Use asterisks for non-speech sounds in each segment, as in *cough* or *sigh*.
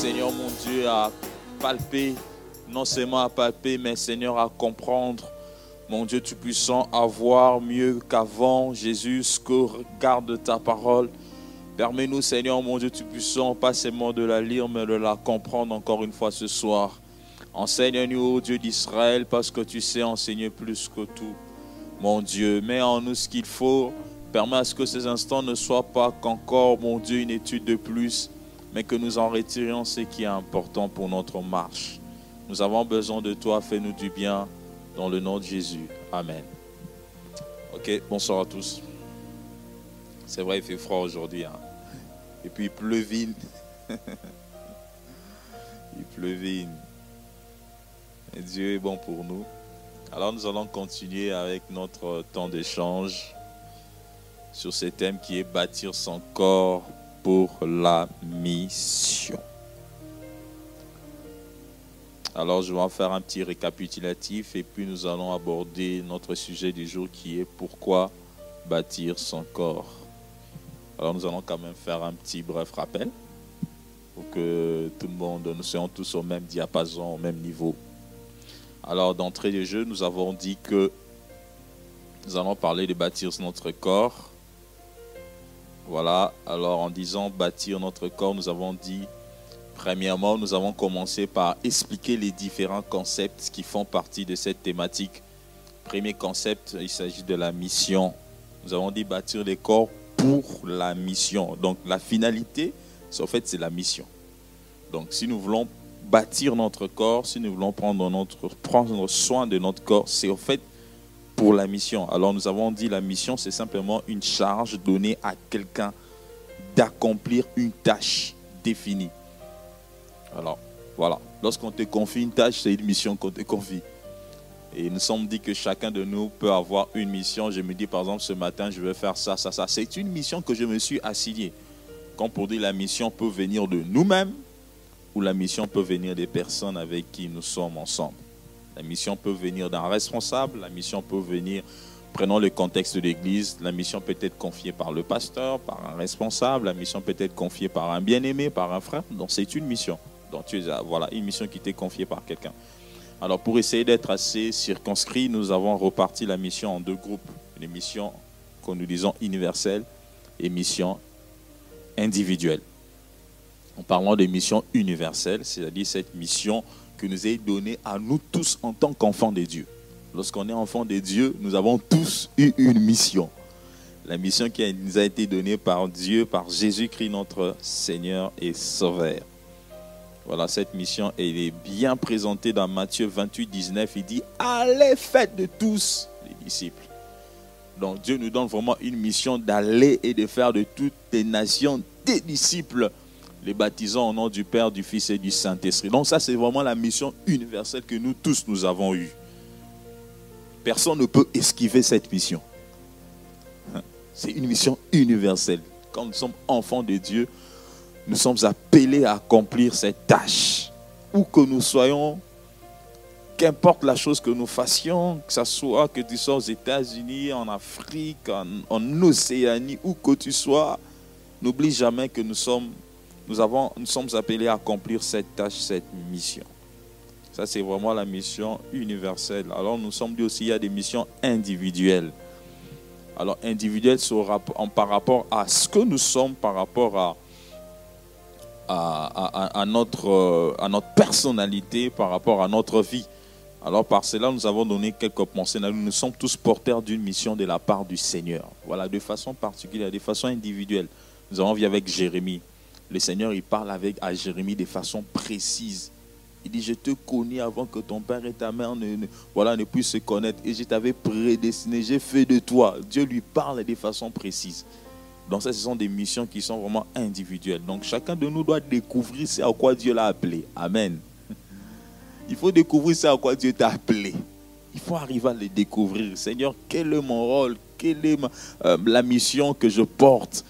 Seigneur mon Dieu, à palper, non seulement à palper, mais Seigneur, à comprendre, mon Dieu Tout-Puissant, à voir mieux qu'avant, Jésus, ce que regarde ta parole. Permets-nous, Seigneur, mon Dieu Tout-Puissant, pas seulement de la lire, mais de la comprendre encore une fois ce soir. Enseigne-nous, ô Dieu d'Israël, parce que tu sais enseigner plus que tout. Mon Dieu, mets en nous ce qu'il faut. Permets à ce que ces instants ne soient pas qu'encore, mon Dieu, une étude de plus, mais que nous en retirions ce qui est important pour notre marche. Nous avons besoin de toi, fais-nous du bien dans le nom de Jésus. Amen. Ok, bonsoir à tous. C'est vrai, il fait froid aujourd'hui. Hein. Et puis il pleuvine. *laughs* il pleuvine. Et Dieu est bon pour nous. Alors nous allons continuer avec notre temps d'échange sur ce thème qui est bâtir son corps pour la mission. Alors, je vais en faire un petit récapitulatif et puis nous allons aborder notre sujet du jour qui est pourquoi bâtir son corps. Alors, nous allons quand même faire un petit bref rappel pour que tout le monde, nous soyons tous au même diapason, au même niveau. Alors, d'entrée de jeu, nous avons dit que nous allons parler de bâtir notre corps voilà, alors en disant bâtir notre corps, nous avons dit, premièrement, nous avons commencé par expliquer les différents concepts qui font partie de cette thématique. Premier concept, il s'agit de la mission. Nous avons dit bâtir les corps pour la mission. Donc la finalité, en fait, c'est la mission. Donc si nous voulons bâtir notre corps, si nous voulons prendre, notre, prendre soin de notre corps, c'est en fait pour la mission. Alors nous avons dit la mission, c'est simplement une charge donnée à quelqu'un d'accomplir une tâche définie. Alors voilà, lorsqu'on te confie une tâche, c'est une mission qu'on te confie. Et nous sommes dit que chacun de nous peut avoir une mission. Je me dis par exemple ce matin, je vais faire ça, ça, ça. C'est une mission que je me suis assignée. Comme pour dire la mission peut venir de nous-mêmes ou la mission peut venir des personnes avec qui nous sommes ensemble. La mission peut venir d'un responsable, la mission peut venir, prenons le contexte de l'Église, la mission peut être confiée par le pasteur, par un responsable, la mission peut être confiée par un bien-aimé, par un frère. Donc c'est une mission. Donc tu voilà, une mission qui t'est confiée par quelqu'un. Alors pour essayer d'être assez circonscrit, nous avons reparti la mission en deux groupes. Une mission que nous disons universelle et mission individuelle. En parlant de mission universelle, c'est-à-dire cette mission que nous est donné à nous tous en tant qu'enfants de Dieu. Lorsqu'on est enfant de Dieu, nous avons tous eu une mission. La mission qui nous a été donnée par Dieu, par Jésus-Christ, notre Seigneur et Sauveur. Voilà, cette mission, elle est bien présentée dans Matthieu 28, 19. Il dit, allez, faites de tous les disciples. Donc Dieu nous donne vraiment une mission d'aller et de faire de toutes les nations des disciples les baptisant au nom du Père, du Fils et du Saint-Esprit. Donc ça, c'est vraiment la mission universelle que nous tous, nous avons eue. Personne ne peut esquiver cette mission. C'est une mission universelle. Quand nous sommes enfants de Dieu, nous sommes appelés à accomplir cette tâche. Où que nous soyons, qu'importe la chose que nous fassions, que ce soit que tu sois aux États-Unis, en Afrique, en, en Océanie, où que tu sois, n'oublie jamais que nous sommes nous, avons, nous sommes appelés à accomplir cette tâche, cette mission. Ça, c'est vraiment la mission universelle. Alors, nous sommes dit aussi, il y a des missions individuelles. Alors, individuelles par rapport à ce que nous sommes, par rapport à, à, notre, à notre personnalité, par rapport à notre vie. Alors, par cela, nous avons donné quelques pensées. Nous sommes tous porteurs d'une mission de la part du Seigneur. Voilà, de façon particulière, de façon individuelle. Nous avons vu avec Jérémie le Seigneur, il parle avec Jérémie de façon précise. Il dit, je te connais avant que ton père et ta mère ne, voilà, ne puissent se connaître. Et je t'avais prédestiné, j'ai fait de toi. Dieu lui parle de façon précise. Donc ça, ce sont des missions qui sont vraiment individuelles. Donc chacun de nous doit découvrir ce à quoi Dieu l'a appelé. Amen. Il faut découvrir ce à quoi Dieu t'a appelé. Il faut arriver à le découvrir. Seigneur, quel est mon rôle? Quelle est euh, la mission que je porte?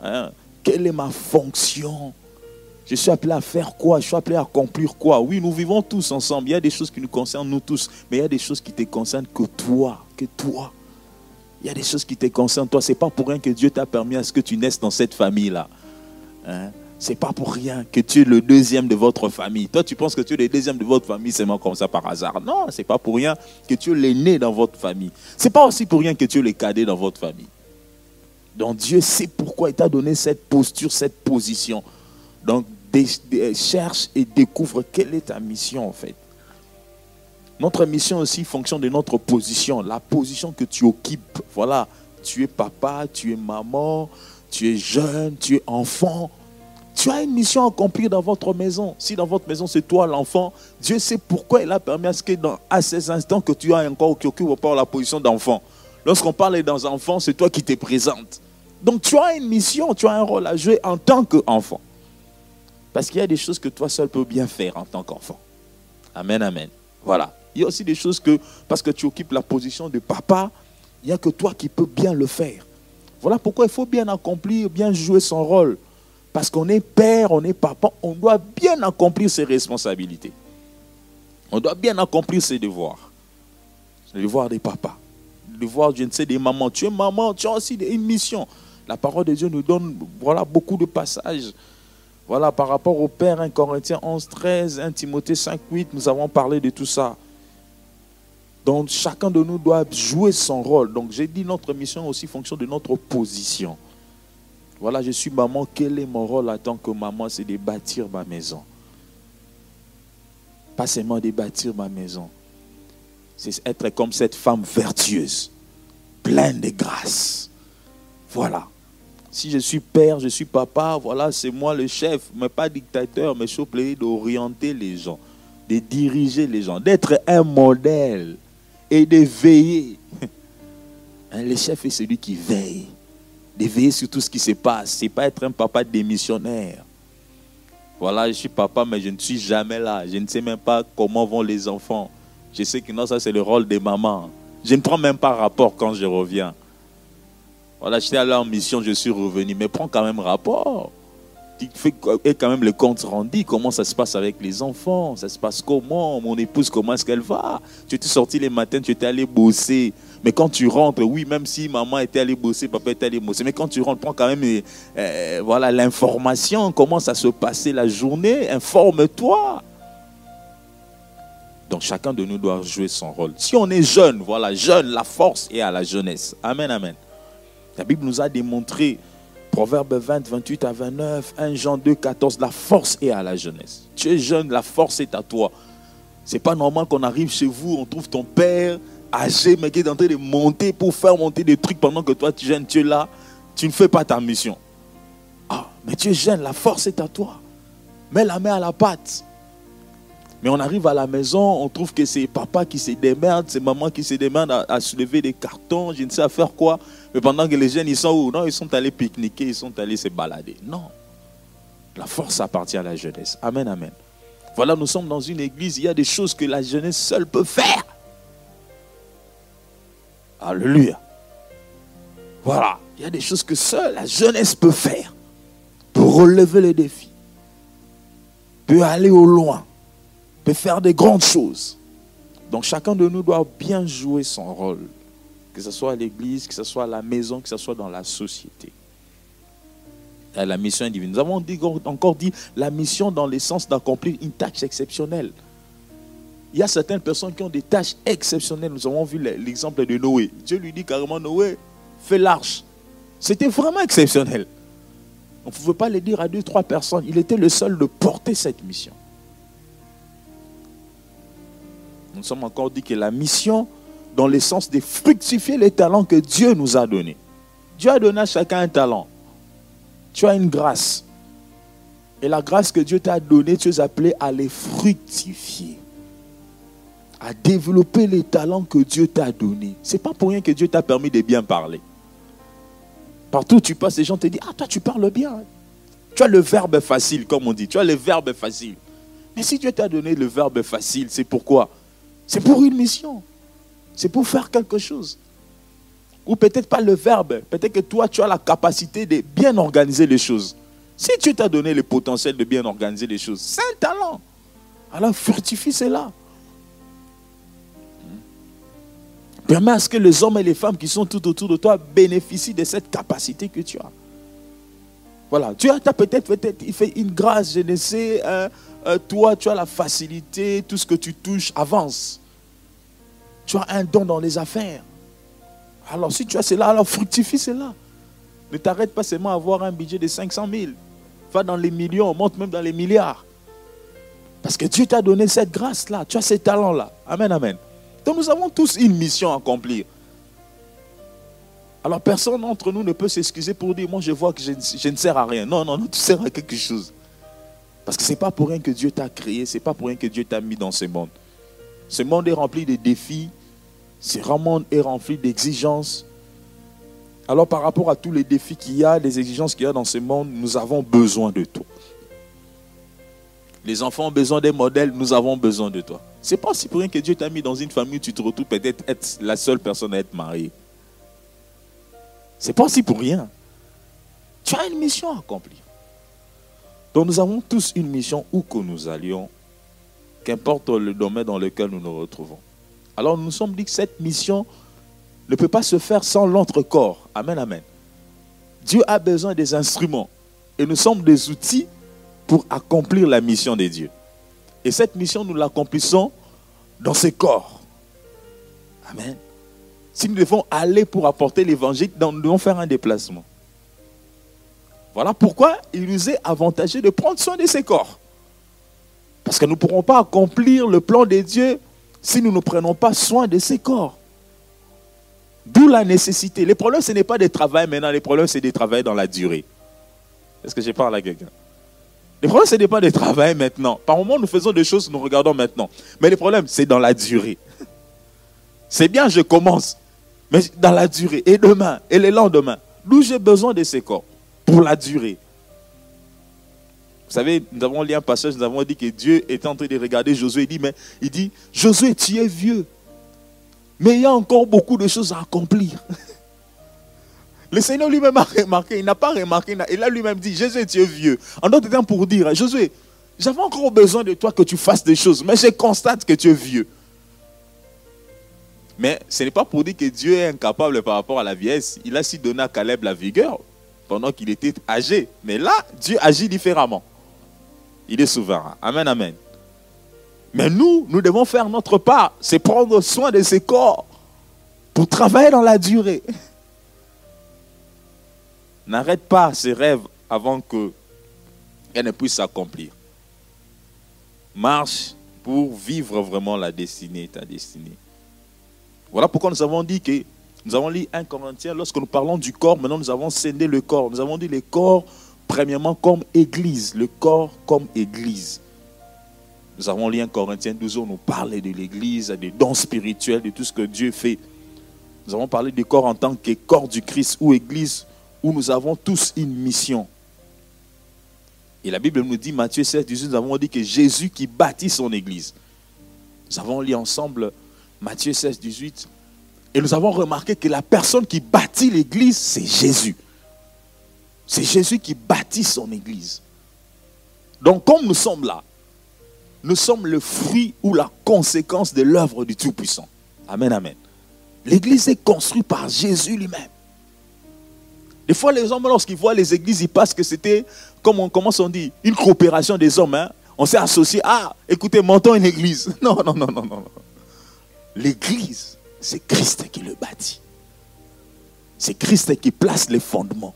Hein? Quelle est ma fonction? Je suis appelé à faire quoi? Je suis appelé à accomplir quoi? Oui, nous vivons tous ensemble. Il y a des choses qui nous concernent, nous tous. Mais il y a des choses qui te concernent que toi. Que toi. Il y a des choses qui te concernent, toi. Ce n'est pas pour rien que Dieu t'a permis à ce que tu naisses dans cette famille-là. Hein? Ce n'est pas pour rien que tu es le deuxième de votre famille. Toi, tu penses que tu es le deuxième de votre famille c'est comme ça par hasard. Non, ce n'est pas pour rien que tu es l'aîné dans votre famille. Ce n'est pas aussi pour rien que tu es le cadet dans votre famille. Donc Dieu sait pourquoi il t'a donné cette posture, cette position. Donc cherche et découvre quelle est ta mission en fait. Notre mission aussi fonctionne de notre position, la position que tu occupes. Voilà, tu es papa, tu es maman, tu es jeune, tu es enfant. Tu as une mission à accomplir dans votre maison. Si dans votre maison c'est toi l'enfant, Dieu sait pourquoi il a permis à ce que à ces instants que tu as encore qui occupe la position d'enfant. Lorsqu'on parle d'un enfant, c'est toi qui te présentes. Donc tu as une mission, tu as un rôle à jouer en tant qu'enfant. Parce qu'il y a des choses que toi seul peux bien faire en tant qu'enfant. Amen, amen. Voilà. Il y a aussi des choses que, parce que tu occupes la position de papa, il n'y a que toi qui peux bien le faire. Voilà pourquoi il faut bien accomplir, bien jouer son rôle. Parce qu'on est père, on est papa, on doit bien accomplir ses responsabilités. On doit bien accomplir ses devoirs. Les devoirs des papas. Les devoirs, je ne sais, des mamans. Tu es maman, tu as aussi une mission. La parole de Dieu nous donne voilà, beaucoup de passages. Voilà, par rapport au Père, 1 Corinthiens 11, 13, 1 Timothée 5, 8, nous avons parlé de tout ça. Donc chacun de nous doit jouer son rôle. Donc j'ai dit notre mission aussi fonction de notre position. Voilà, je suis maman, quel est mon rôle en tant que maman? C'est de bâtir ma maison. Pas seulement de bâtir ma maison. C'est être comme cette femme vertueuse, pleine de grâce. Voilà. Si je suis père, je suis papa, voilà, c'est moi le chef, mais pas dictateur, mais je suis obligé d'orienter les gens, de diriger les gens, d'être un modèle et de veiller. *laughs* Hein, le chef est celui qui veille. De veiller sur tout ce qui se passe. Ce n'est pas être un papa démissionnaire. Voilà, je suis papa, mais je ne suis jamais là. Je ne sais même pas comment vont les enfants. Je sais que non, ça c'est le rôle des mamans. Je ne prends même pas rapport quand je reviens. Voilà, j'étais allé en mission, je suis revenu, mais prends quand même rapport fais quand même le compte rendu, comment ça se passe avec les enfants, ça se passe comment, mon épouse, comment est-ce qu'elle va? Tu étais sorti les matins, tu étais allé bosser. Mais quand tu rentres, oui, même si maman était allée bosser, papa était allé bosser, mais quand tu rentres, prends quand même euh, euh, voilà l'information, comment ça se passait la journée, informe-toi. Donc chacun de nous doit jouer son rôle. Si on est jeune, voilà, jeune, la force est à la jeunesse. Amen, amen. La Bible nous a démontré Proverbe 20, 28 à 29, 1 Jean 2, 14, la force est à la jeunesse. Tu es jeune, la force est à toi. C'est pas normal qu'on arrive chez vous, on trouve ton père âgé, mais qui est en train de monter pour faire monter des trucs pendant que toi tu jeune, tu es là, tu ne fais pas ta mission. Ah, mais tu es jeune, la force est à toi. Mets la main à la pâte. Mais on arrive à la maison, on trouve que c'est papa qui se démerde, c'est maman qui se démerde à, soulever des cartons, je ne sais à faire quoi. Mais pendant que les jeunes, ils sont où? Non, ils sont allés pique-niquer, ils sont allés se balader. Non. La force appartient à la jeunesse. Amen, amen. Voilà, nous sommes dans une église, il y a des choses que la jeunesse seule peut faire. Alléluia. Voilà, il y a des choses que seule la jeunesse peut faire pour relever les défis, peut aller au loin faire des grandes choses. Donc chacun de nous doit bien jouer son rôle, que ce soit à l'église, que ce soit à la maison, que ce soit dans la société. La mission divine. Nous avons dit, encore dit la mission dans le sens d'accomplir une tâche exceptionnelle. Il y a certaines personnes qui ont des tâches exceptionnelles. Nous avons vu l'exemple de Noé. Dieu lui dit carrément, Noé, fais l'arche. C'était vraiment exceptionnel. On ne pouvait pas le dire à deux, trois personnes. Il était le seul de porter cette mission. Nous sommes encore dit que la mission, dans le sens de fructifier les talents que Dieu nous a donnés. Dieu a donné à chacun un talent. Tu as une grâce. Et la grâce que Dieu t'a donnée, tu es appelé à les fructifier. À développer les talents que Dieu t'a donnés. Ce n'est pas pour rien que Dieu t'a permis de bien parler. Partout où tu passes, les gens te disent Ah, toi, tu parles bien. Tu as le verbe facile, comme on dit. Tu as le verbe facile. Mais si Dieu t'a donné le verbe facile, c'est pourquoi? C'est pour une mission. C'est pour faire quelque chose. Ou peut-être pas le verbe. Peut-être que toi, tu as la capacité de bien organiser les choses. Si Dieu t'a donné le potentiel de bien organiser les choses, c'est un talent. Alors fructifie cela. Permets à ce que les hommes et les femmes qui sont tout autour de toi bénéficient de cette capacité que tu as. Voilà, tu as, peut-être peut fait une grâce, je ne sais, hein, euh, toi tu as la facilité, tout ce que tu touches avance. Tu as un don dans les affaires. Alors si tu as cela, alors *laughs* fructifie cela. Ne t'arrête pas seulement à avoir un budget de 500 000. Va dans les millions, monte même dans les milliards. Parce que Dieu t'a donné cette grâce-là, tu as ces talents-là. Amen, amen. Donc nous avons tous une mission à accomplir. Alors personne d'entre nous ne peut s'excuser pour dire, moi je vois que je, ne sers à rien. Non, non, non, tu sers à quelque chose. Parce que ce n'est pas pour rien que Dieu t'a créé, ce n'est pas pour rien que Dieu t'a mis dans ce monde. Ce monde est rempli de défis, ce monde est rempli d'exigences. Alors par rapport à tous les défis qu'il y a, les exigences qu'il y a dans ce monde, nous avons besoin de toi. Les enfants ont besoin des modèles, nous avons besoin de toi. C'est pas si pour rien que Dieu t'a mis dans une famille où tu te retrouves peut-être être la seule personne à être mariée. C'est pas si pour rien. Tu as une mission à accomplir. Donc nous avons tous une mission où que nous allions, qu'importe le domaine dans lequel nous nous retrouvons. Alors nous nous sommes dit que cette mission ne peut pas se faire sans l'autre corps. Amen, amen. Dieu a besoin des instruments et nous sommes des outils pour accomplir la mission de Dieu. Et cette mission, nous l'accomplissons dans ces corps. Amen. Si nous devons aller pour apporter l'évangile, nous devons faire un déplacement. Voilà pourquoi il nous est avantageux de prendre soin de ces corps. Parce que nous ne pourrons pas accomplir le plan de Dieu si nous ne prenons pas soin de ces corps. D'où la nécessité. Les problèmes, ce n'est pas de travail maintenant, les problèmes, c'est de travailler dans la durée. Est-ce que je parle à quelqu'un? Les problèmes, ce n'est pas de travail maintenant. Par moment, nous faisons des choses, nous regardons maintenant. Mais le problème, c'est dans la durée. C'est bien, je commence. Mais dans la durée. Et demain, et le lendemain. D'où j'ai besoin de ces corps Pour la durée. Vous savez, nous avons lu un passage, nous avons dit que Dieu est en train de regarder Josué. Il dit, mais il dit, Josué, tu es vieux. Mais il y a encore beaucoup de choses à accomplir. *laughs* Le Seigneur lui-même a remarqué, il n'a pas remarqué, il a lui-même dit, Jésus, tu es vieux. En d'autres temps, pour dire, Josué, j'avais encore besoin de toi que tu fasses des choses, mais je constate que tu es vieux. Mais ce n'est pas pour dire que Dieu est incapable par rapport à la vieillesse. Il a si donné à Caleb la vigueur pendant qu'il était âgé. Mais là, Dieu agit différemment. Il est souverain. Amen, amen. Mais nous, nous devons faire notre part. C'est prendre soin de ses corps pour travailler dans la durée. *laughs* N'arrête pas ses rêves avant que qu'elle ne puisse s'accomplir. Marche pour vivre vraiment la destinée, ta destinée. Voilà pourquoi nous avons dit que nous avons lu un Corinthien, lorsque nous parlons du corps, maintenant nous avons scindé le corps. Nous avons dit le corps, premièrement, comme église. Le corps comme église. Nous avons lu un Corinthien 12 où nous parlait de l'église, des dons spirituels, de tout ce que Dieu fait. Nous avons parlé du corps en tant que corps du Christ ou église où nous avons tous une mission. Et la Bible nous dit, Matthieu 16, 18, nous avons dit que Jésus qui bâtit son église. Nous avons lu ensemble Matthieu 16, 18. Et nous avons remarqué que la personne qui bâtit l'église, c'est Jésus. C'est Jésus qui bâtit son église. Donc comme nous sommes là, nous sommes le fruit ou la conséquence de l'œuvre du Tout-Puissant. Amen, amen. L'église est construite par Jésus lui-même. Des fois, les hommes, lorsqu'ils voient les églises, ils pensent que c'était, comme on commence on dit, une coopération des hommes. Hein. On s'est associé. Ah, écoutez, montons une église. *laughs* Non, non, non, non, non. L'église, c'est Christ qui le bâtit. C'est Christ qui place les fondements.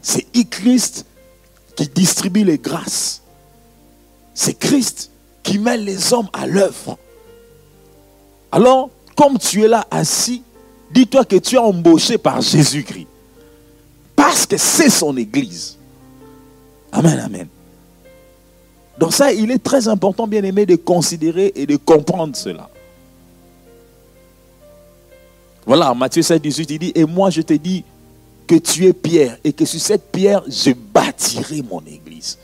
C'est Christ qui distribue les grâces. C'est Christ qui met les hommes à l'œuvre. Alors, comme tu es là assis, dis-toi que tu es embauché par Jésus-Christ. Parce que c'est son église. Amen, amen. Donc ça, il est très important, bien aimé, de considérer et de comprendre cela. Voilà, Matthieu 7, 18, il dit, et moi je te dis que tu es pierre, et que sur cette pierre, je bâtirai mon église.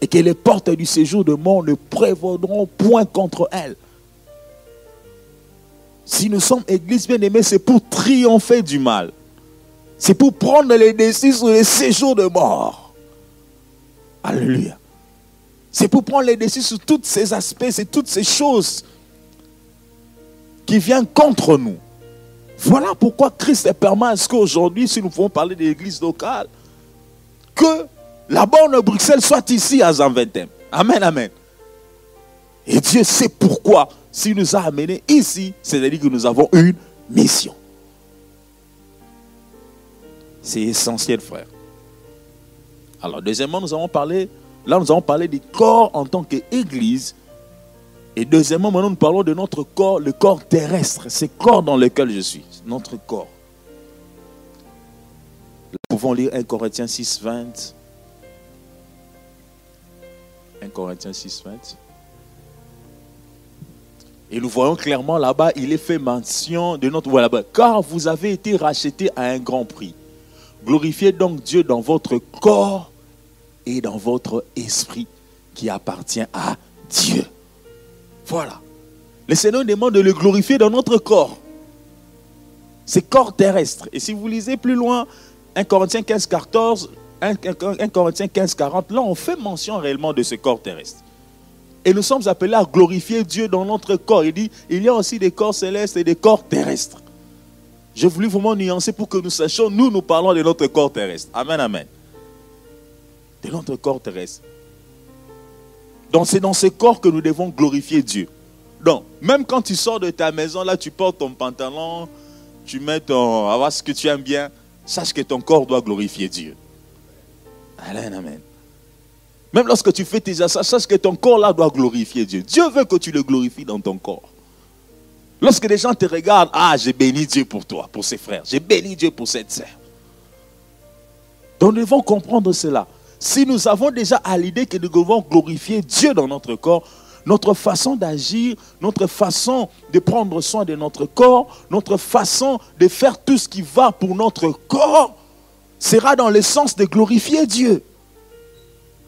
Et que les portes du séjour de mort ne prévaudront point contre elle. Si nous sommes église bien aimée, c'est pour triompher du mal. C'est pour prendre les décisions sur les séjours de mort. Alléluia. C'est pour prendre les décisions sur tous ces aspects, c'est toutes ces choses qui viennent contre nous. Voilà pourquoi Christ est permis à ce qu'aujourd'hui, si nous pouvons parler de l'église locale, que la borne Bruxelles soit ici à Zanventem. Amen, amen. Et Dieu sait pourquoi, s'il nous a amenés ici, c'est-à-dire que nous avons une mission. C'est essentiel, frère. Alors, deuxièmement, nous avons parlé, là, nous avons parlé du corps en tant qu'église. Et deuxièmement, maintenant, nous parlons de notre corps, le corps terrestre, ce corps dans lequel je suis, notre corps. Nous pouvons lire 1 Corinthiens 6, 20. 1 Corinthiens 6, 20. Et nous voyons clairement là-bas, il est fait mention de notre voilà, car vous avez été rachetés à un grand prix. Glorifiez donc Dieu dans votre corps et dans votre esprit qui appartient à Dieu. Voilà. Le Seigneur demande de le glorifier dans notre corps. C'est corps terrestre. Et si vous lisez plus loin, 1 Corinthiens 15, 14, 1, Corinthiens 15, 40, là on fait mention réellement de ce corps terrestre. Et nous sommes appelés à glorifier Dieu dans notre corps. Il dit, il y a aussi des corps célestes et des corps terrestres. J'ai voulu vraiment nuancer pour que nous sachions, nous, nous parlons de notre corps terrestre. Amen, amen. De notre corps terrestre. Donc c'est dans ce corps que nous devons glorifier Dieu. Donc, même quand tu sors de ta maison, là, tu portes ton pantalon, tu mets ton... avoir ce que tu aimes bien, sache que ton corps doit glorifier Dieu. Amen, amen. Même lorsque tu fais tes achats, sache que ton corps là doit glorifier Dieu. Dieu veut que tu le glorifies dans ton corps. Lorsque les gens te regardent, ah, j'ai béni Dieu pour toi, pour ses frères. J'ai béni Dieu pour cette sœur. Donc nous devons comprendre cela. Si nous avons déjà à l'idée que nous devons glorifier Dieu dans notre corps, notre façon d'agir, notre façon de prendre soin de notre corps, notre façon de faire tout ce qui va pour notre corps sera dans le sens de glorifier Dieu.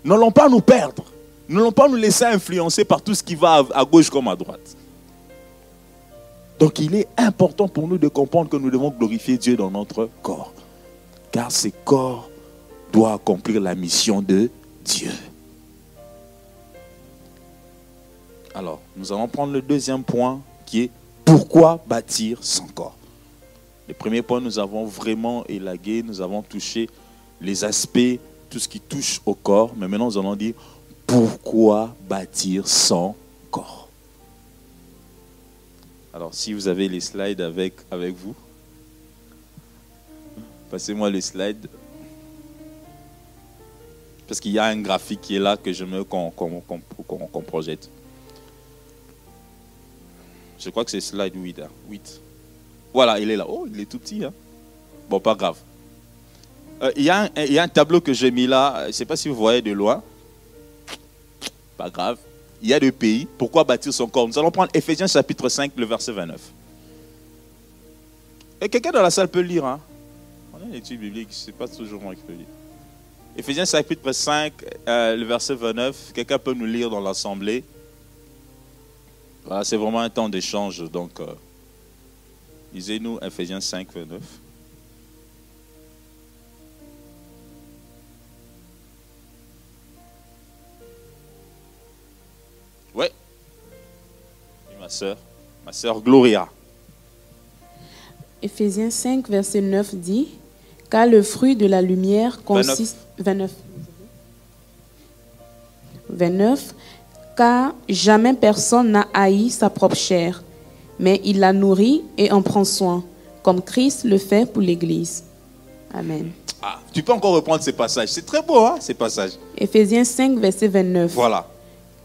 N'allons pas nous perdre. N'allons pas nous laisser influencer par tout ce qui va à gauche comme à droite. Donc il est important pour nous de comprendre que nous devons glorifier Dieu dans notre corps. Car ce corps doit accomplir la mission de Dieu. Alors, nous allons prendre le deuxième point qui est pourquoi bâtir son corps. Le premier point, nous avons vraiment élagué, nous avons touché les aspects, tout ce qui touche au corps, mais maintenant nous allons dire pourquoi bâtir son corps. Alors, si vous avez les slides avec, avec vous, passez-moi les slides. Parce qu'il y a un graphique qui est là que je veux qu'on projette. Je crois que c'est slide 8, 8. Hein. Voilà, il est là. Oh, il est tout petit. Hein. Bon, pas grave. Euh, il, y a un, tableau que j'ai mis là. Je ne sais pas si vous voyez de loin. Pas grave. Il y a deux pays. Pourquoi bâtir son corps? Nous allons prendre Ephésiens chapitre 5, le verset 29. Et quelqu'un dans la salle peut lire. Hein? On a une étude biblique. Ce n'est pas toujours moi qui peux lire. Ephésiens chapitre 5, euh, le verset 29. Quelqu'un peut nous lire dans l'assemblée. Voilà, c'est vraiment un temps d'échange. Donc, euh, lisez-nous Ephésiens 5, 29. Oui. ma soeur, ma soeur Gloria. Ephésiens 5, verset 9 dit Car le fruit de la lumière consiste. 29. 29 car jamais personne n'a haï sa propre chair, mais il la nourrit et en prend soin, comme Christ le fait pour l'Église. Amen. Ah, tu peux encore reprendre ces passages. C'est très beau, hein, ces passages. Éphésiens 5, verset 29. Voilà.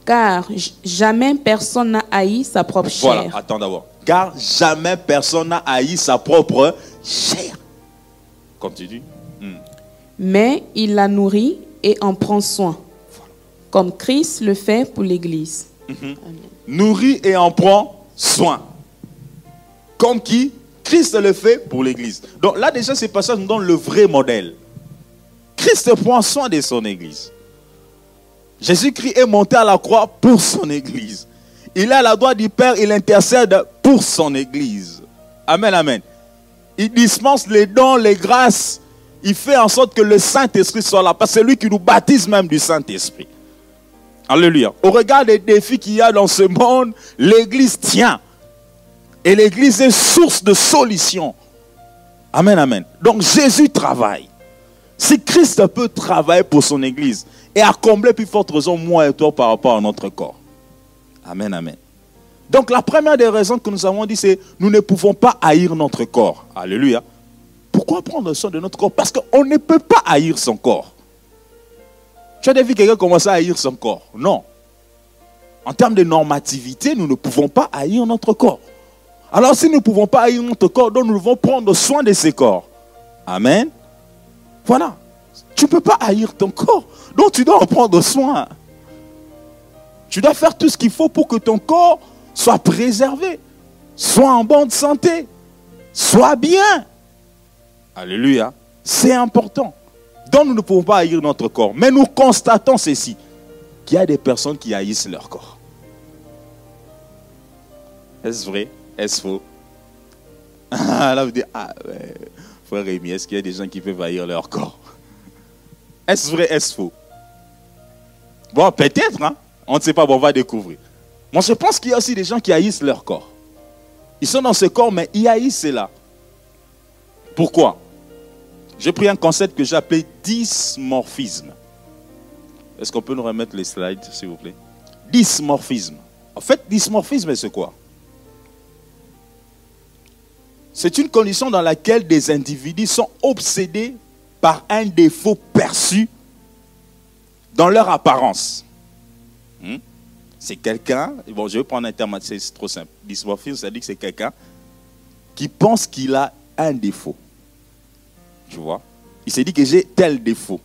Car jamais personne n'a haï sa propre chair. Voilà, attends d'abord. Car jamais personne n'a haï sa propre chair. Continue. Hmm. Mais il la nourrit et en prend soin, comme Christ le fait pour l'Église. Amen. Nourrit et en prend soin. Comme qui Christ le fait pour l'Église. Donc là déjà, ces passages nous donnent le vrai modèle. Christ prend soin de son Église. Jésus-Christ est monté à la croix pour son Église. Il est à la droite du Père, il intercède pour son Église. Amen, amen. Il dispense les dons, les grâces. Il fait en sorte que le Saint-Esprit soit là. Parce que c'est lui qui nous baptise même du Saint-Esprit. Alléluia. Au regard des défis qu'il y a dans ce monde, l'Église tient. Et l'Église est source de solutions. Amen, amen. Donc Jésus travaille. Si Christ peut travailler pour son Église et à plus forte raison, moi et toi, par rapport à notre corps. Amen, amen. Donc la première des raisons que nous avons dit, c'est nous ne pouvons pas haïr notre corps. Alléluia. Pourquoi prendre soin de notre corps? Parce qu'on ne peut pas haïr son corps. Tu as déjà vu quelqu'un commencer à haïr son corps Non. En termes de normativité, nous ne pouvons pas haïr notre corps. Alors si nous ne pouvons pas haïr notre corps, donc nous devons prendre soin de ces corps. Amen. Voilà. Tu ne peux pas haïr ton corps. Donc tu dois en prendre soin. Tu dois faire tout ce qu'il faut pour que ton corps soit préservé, soit en bonne santé, soit bien. Alléluia. C'est important. Donc nous ne pouvons pas haïr notre corps. Mais nous constatons ceci, qu'il y a des personnes qui haïssent leur corps. Est-ce vrai? Est-ce faux? *laughs* Là, vous dites, ah, ouais, frère Rémi, est-ce qu'il y a des gens qui peuvent haïr leur corps? Est-ce vrai? Est-ce faux? Bon, peut-être, hein? on ne sait pas, bon, on va découvrir. Moi, je pense qu'il y a aussi des gens qui haïssent leur corps. Ils sont dans ce corps, mais ils haïssent cela. Pourquoi? J'ai pris un concept que j'ai appelé dysmorphisme. Est-ce qu'on peut nous remettre les slides, s'il vous plaît? Dysmorphisme. En fait, dysmorphisme, c'est quoi? C'est une condition dans laquelle des individus sont obsédés par un défaut perçu dans leur apparence. Hmm? C'est quelqu'un, bon, je vais prendre un terme, c'est trop simple. Dysmorphisme, ça dit que c'est quelqu'un qui pense qu'il a un défaut. Tu vois Il s'est dit que j'ai tel défaut.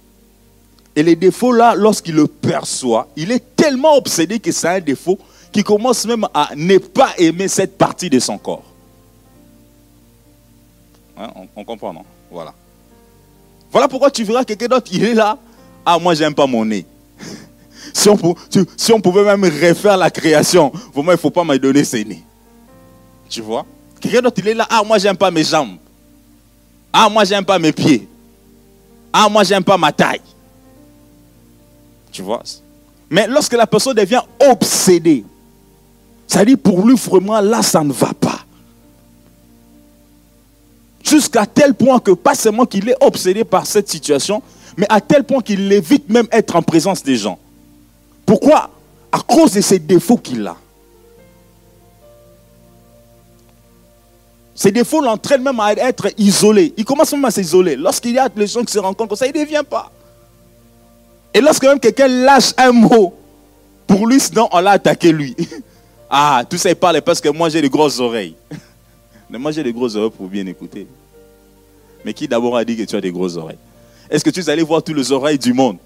Et les défauts là, lorsqu'il le perçoit, il est tellement obsédé que c'est un défaut qu'il commence même à ne pas aimer cette partie de son corps. Hein, on, comprend, non? Voilà. Voilà pourquoi tu verras quelqu'un d'autre, il est là. Ah, moi, j'aime pas mon nez. *laughs* Si on, si on pouvait même refaire la création, vraiment, il ne faut pas me donner ses nez. Tu vois? Quelqu'un d'autre, il est là. Ah, moi, j'aime pas mes jambes. Ah, moi, j'aime pas mes pieds. Ah, moi, j'aime pas ma taille. Tu vois? Mais lorsque la personne devient obsédée, ça dit pour lui, vraiment, là, ça ne va pas. Jusqu'à tel point que, pas seulement qu'il est obsédé par cette situation, mais à tel point qu'il évite même être en présence des gens. Pourquoi? À cause de ces défauts qu'il a. Ces défauts l'entraînent même à être isolé. Il commence même à s'isoler. Lorsqu'il y a les gens qui se rencontrent comme ça, il ne vient pas. Et lorsque même quelqu'un lâche un mot, pour lui, sinon on l'a attaqué lui. *laughs* Ah, tout ça il parle parce que moi j'ai des grosses oreilles. *laughs* Mais moi j'ai des grosses oreilles pour bien écouter. Mais qui d'abord a dit que tu as des grosses oreilles? Est-ce que tu es allé voir toutes les oreilles du monde?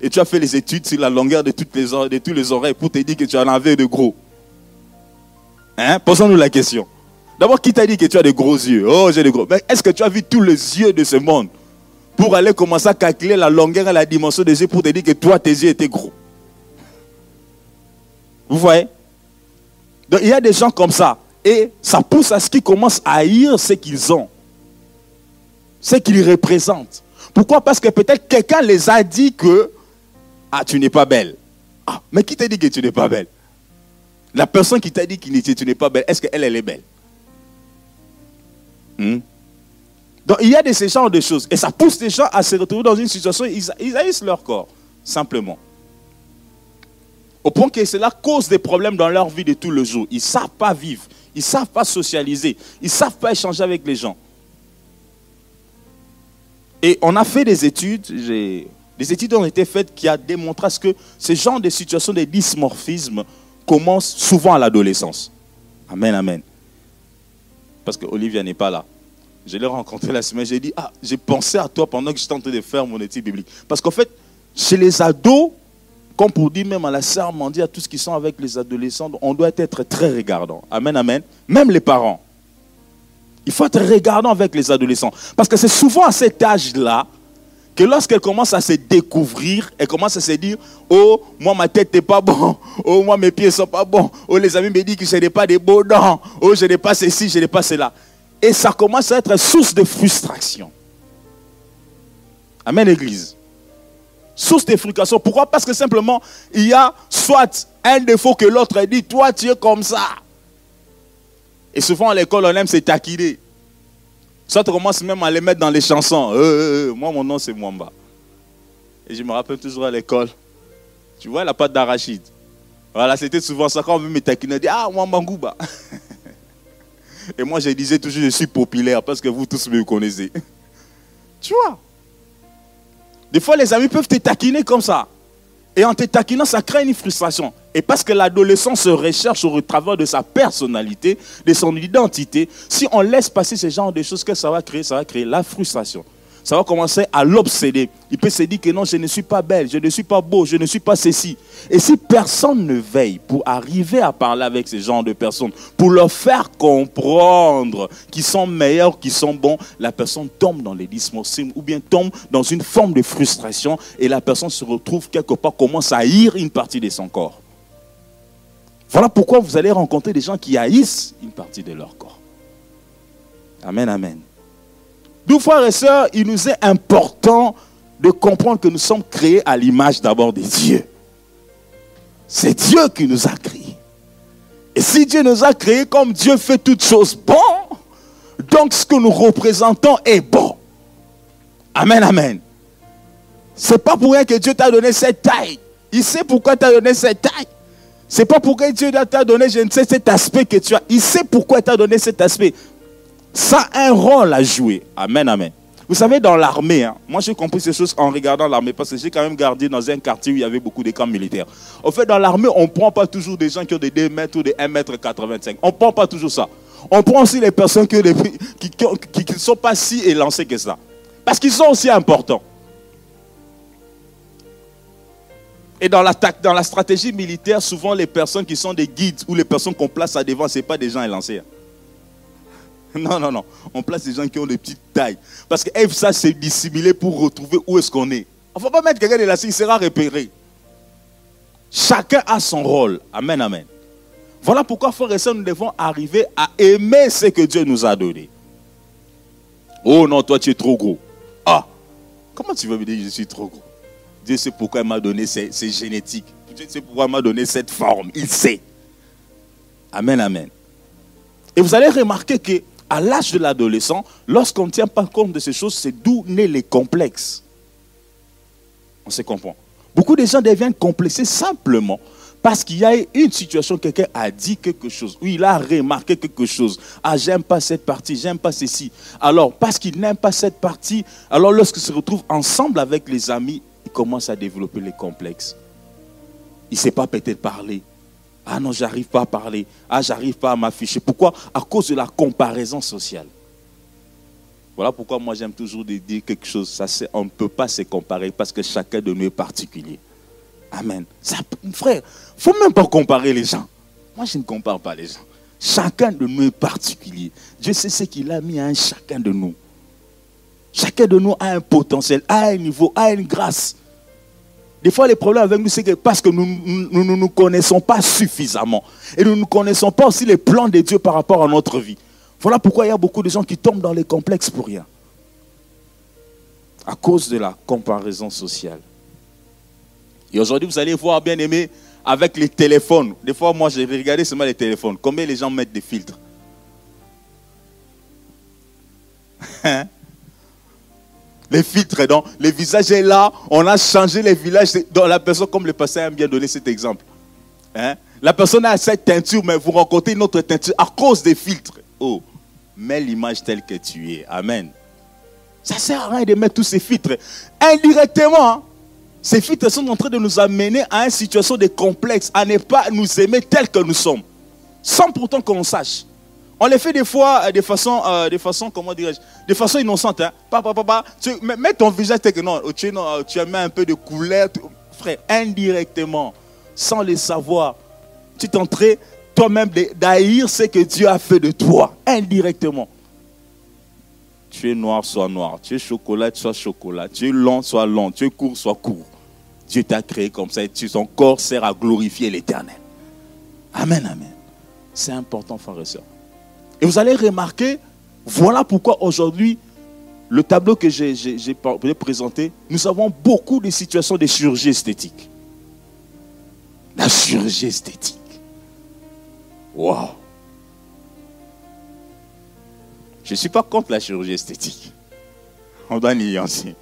Et tu as fait les études sur la longueur de toutes les oreilles, de tous les oreilles pour te dire que tu en avais de gros Hein? Posons-nous la question. D'abord, qui t'a dit que tu as des gros yeux? Oh, j'ai des gros. Mais est-ce que tu as vu tous les yeux de ce monde pour aller commencer à calculer la longueur et la dimension des yeux pour te dire que toi, tes yeux étaient gros? Vous voyez? Donc, il y a des gens comme ça. Et ça pousse à ce qu'ils commencent à haïr ce qu'ils ont, ce qu'ils représentent. Pourquoi? Parce que peut-être quelqu'un les a dit que ah, tu n'es pas belle. Ah, mais qui t'a dit que tu n'es pas belle? La personne qui t'a dit que tu n'es pas belle, est-ce qu'elle elle est belle? Hmm? Donc il y a de ces genres de choses. Et ça pousse les gens à se retrouver dans une situation ils, ils haïssent leur corps, simplement. Au point que cela cause des problèmes dans leur vie de tous les jours. Ils ne savent pas vivre. Ils ne savent pas socialiser. Ils ne savent pas échanger avec les gens. Et on a fait des études, des études ont été faites qui a démontré à ce que ce genre de situation de dysmorphisme commence souvent à l'adolescence. Amen, amen. Parce que Olivia n'est pas là. Je l'ai rencontré la semaine, j'ai dit, ah, j'ai pensé à toi pendant que j'étais en train de faire mon étude biblique. Parce qu'en fait, chez les ados, comme pour dire même à la sœur dit à tous qui sont avec les adolescents, on doit être très regardant. Amen, amen. Même les parents. Il faut être regardant avec les adolescents. Parce que c'est souvent à cet âge-là que lorsqu'elle commence à se découvrir, elle commence à se dire, oh, moi ma tête n'est pas bon, oh, moi mes pieds ne sont pas bons, oh, les amis me disent que je n'ai pas des beaux dents, oh, je n'ai pas ceci, je n'ai pas cela. Et ça commence à être source de frustration. Amen, Église. Source de frustration. Pourquoi? Parce que simplement, il y a soit un défaut que l'autre dit, toi tu es comme ça. Et souvent à l'école, on aime se taquiner. Ça commence même à les mettre dans les chansons. Euh, euh, euh, moi, mon nom, c'est Mwamba. Et je me rappelle toujours à l'école. Tu vois la pâte d'arachide. Voilà, c'était souvent ça. Quand on me taquiner, on dit Ah, Mwamba Ngouba. *laughs* Et moi, je disais toujours Je suis populaire parce que vous tous me connaissez. *laughs* Tu vois? Des fois, les amis peuvent te taquiner comme ça. Et en te taquinant, ça crée une frustration. Et parce que l'adolescent se recherche au travers de sa personnalité, de son identité, si on laisse passer ce genre de choses, que ça va créer? Ça va créer la frustration ça va commencer à l'obséder. Il peut se dire que non, je ne suis pas belle, je ne suis pas beau, je ne suis pas ceci. Et si personne ne veille pour arriver à parler avec ce genre de personnes, pour leur faire comprendre qu'ils sont meilleurs, qu'ils sont bons, la personne tombe dans les dysmorphismes ou bien tombe dans une forme de frustration et la personne se retrouve quelque part, commence à haïr une partie de son corps. Voilà pourquoi vous allez rencontrer des gens qui haïssent une partie de leur corps. Amen, amen. Deux frères et sœurs, il nous est important de comprendre que nous sommes créés à l'image d'abord de Dieu. C'est Dieu qui nous a créés. Et si Dieu nous a créés comme Dieu fait toutes choses bon, donc ce que nous représentons est bon. Amen, amen. C'est pas pour rien que Dieu t'a donné cette taille. Il sait pourquoi t'a donné cette taille. C'est pas pourquoi Dieu t'a donné, je ne sais, cet aspect que tu as. Il sait pourquoi t'a donné cet aspect. Ça a un rôle à jouer. Amen, amen. Vous savez, dans l'armée, hein, moi j'ai compris ces choses en regardant l'armée parce que j'ai quand même gardé dans un quartier où il y avait beaucoup de camps militaires. En fait, dans l'armée, on ne prend pas toujours des gens qui ont des 2 mètres ou des 1 mètre 85. On ne prend pas toujours ça. On prend aussi les personnes *laughs* qui ne sont pas si élancées que ça. Parce qu'ils sont aussi importants. Et dans la, stratégie militaire, souvent les personnes qui sont des guides ou les personnes qu'on place à devant, ce pas des gens élancés. Hein. *laughs* Non, non, non. On place des gens qui ont des petites tailles. Parce que ça, c'est dissimuler pour retrouver où est-ce qu'on est. On ne faut pas mettre quelqu'un de là, il sera repéré. Chacun a son rôle. Amen, amen. Voilà pourquoi, frères et sœurs, nous devons arriver à aimer ce que Dieu nous a donné. Oh non, toi, tu es trop gros. Ah, comment tu veux me dire que je suis trop gros? Dieu sait pourquoi il m'a donné ces, ces génétiques. Dieu sait pourquoi il m'a donné cette forme. Il sait. Amen, amen. Et vous allez remarquer que à l'âge de l'adolescent, lorsqu'on ne tient pas compte de ces choses, c'est d'où naît les complexes. On se comprend. Beaucoup de gens deviennent complexés simplement parce qu'il y a une situation, quelqu'un a dit quelque chose, ou il a remarqué quelque chose. Ah, j'aime pas cette partie, j'aime pas ceci. Alors, parce qu'il n'aime pas cette partie, alors lorsqu'il se retrouve ensemble avec les amis, il commence à développer les complexes. Il ne sait pas peut-être parler. Ah non, j'arrive pas à parler. Ah, j'arrive pas à m'afficher. Pourquoi? À cause de la comparaison sociale. Voilà pourquoi moi j'aime toujours dire quelque chose. Ça, on ne peut pas se comparer parce que chacun de nous est particulier. Amen. Frère, il faut même pas comparer les gens. Moi, je ne compare pas les gens. Chacun de nous est particulier. Dieu sait ce qu'il a mis à chacun de nous. Chacun de nous a un potentiel, a un niveau, a une grâce. Des fois, les problèmes avec nous, c'est que parce que nous ne nous, connaissons pas suffisamment. Et nous ne connaissons pas aussi les plans de Dieu par rapport à notre vie. Voilà pourquoi il y a beaucoup de gens qui tombent dans les complexes pour rien. À cause de la comparaison sociale. Et aujourd'hui, vous allez voir, bien aimé, avec les téléphones. Des fois, moi, j'ai regardé seulement les téléphones. Combien les gens mettent des filtres? *laughs* Hein? Les filtres, donc le visage est là, on a changé les villages. Dans la personne, comme le pasteur a bien donné cet exemple. Hein? La personne a cette teinture, mais vous rencontrez une autre teinture à cause des filtres. Oh, mets l'image telle que tu es. Amen. Ça ne sert à rien de mettre tous ces filtres. Indirectement, ces filtres sont en train de nous amener à une situation de complexe, à ne pas nous aimer tel que nous sommes, sans pourtant qu'on sache. On les fait des fois euh, de façon, euh, de façon comment dirais-je, de façon innocente. Hein. Papa, papa, tu, mets ton visage, non, tu, non, tu as mis un peu de couleur. Frère, indirectement, sans le savoir, tu t'entrais toi-même d'haïr ce que Dieu a fait de toi, indirectement. Tu es noir, sois noir. Tu es chocolat, sois chocolat. Tu es long, sois long. Tu es court, sois court. Dieu t'a créé comme ça et ton corps sert à glorifier l'éternel. Amen, amen. C'est important, frères et sœurs. Et vous allez remarquer, voilà pourquoi aujourd'hui, le tableau que j'ai présenté, nous avons beaucoup de situations de chirurgie esthétique. La chirurgie esthétique. Waouh! Je ne suis pas contre la chirurgie esthétique. On doit nuancer.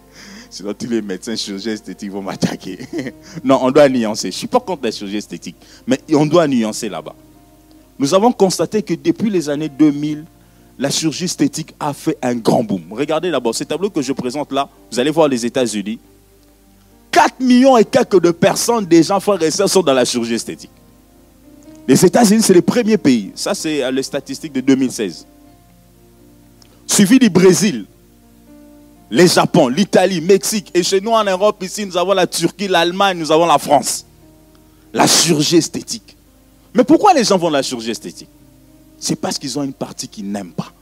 *laughs* Sinon, tous les médecins chirurgiens esthétiques vont m'attaquer. *laughs* non, on doit nuancer. Je ne suis pas contre la chirurgie esthétique, mais on doit nuancer là-bas. Nous avons constaté que depuis les années 2000, la chirurgie esthétique a fait un grand boom. Regardez d'abord, ce tableau que je présente là, vous allez voir les États-Unis. 4 millions et quelques de personnes, des enfants et sont dans la chirurgie esthétique. Les États-Unis, c'est le premier pays. Ça, c'est euh, les statistiques de 2016. Suivi du Brésil, le Japon, l'Italie, Mexique. Et chez nous en Europe, ici, nous avons la Turquie, l'Allemagne, nous avons la France. La chirurgie esthétique. Mais pourquoi les gens vont la chirurgie esthétique? C'est parce qu'ils ont une partie qu'ils n'aiment pas.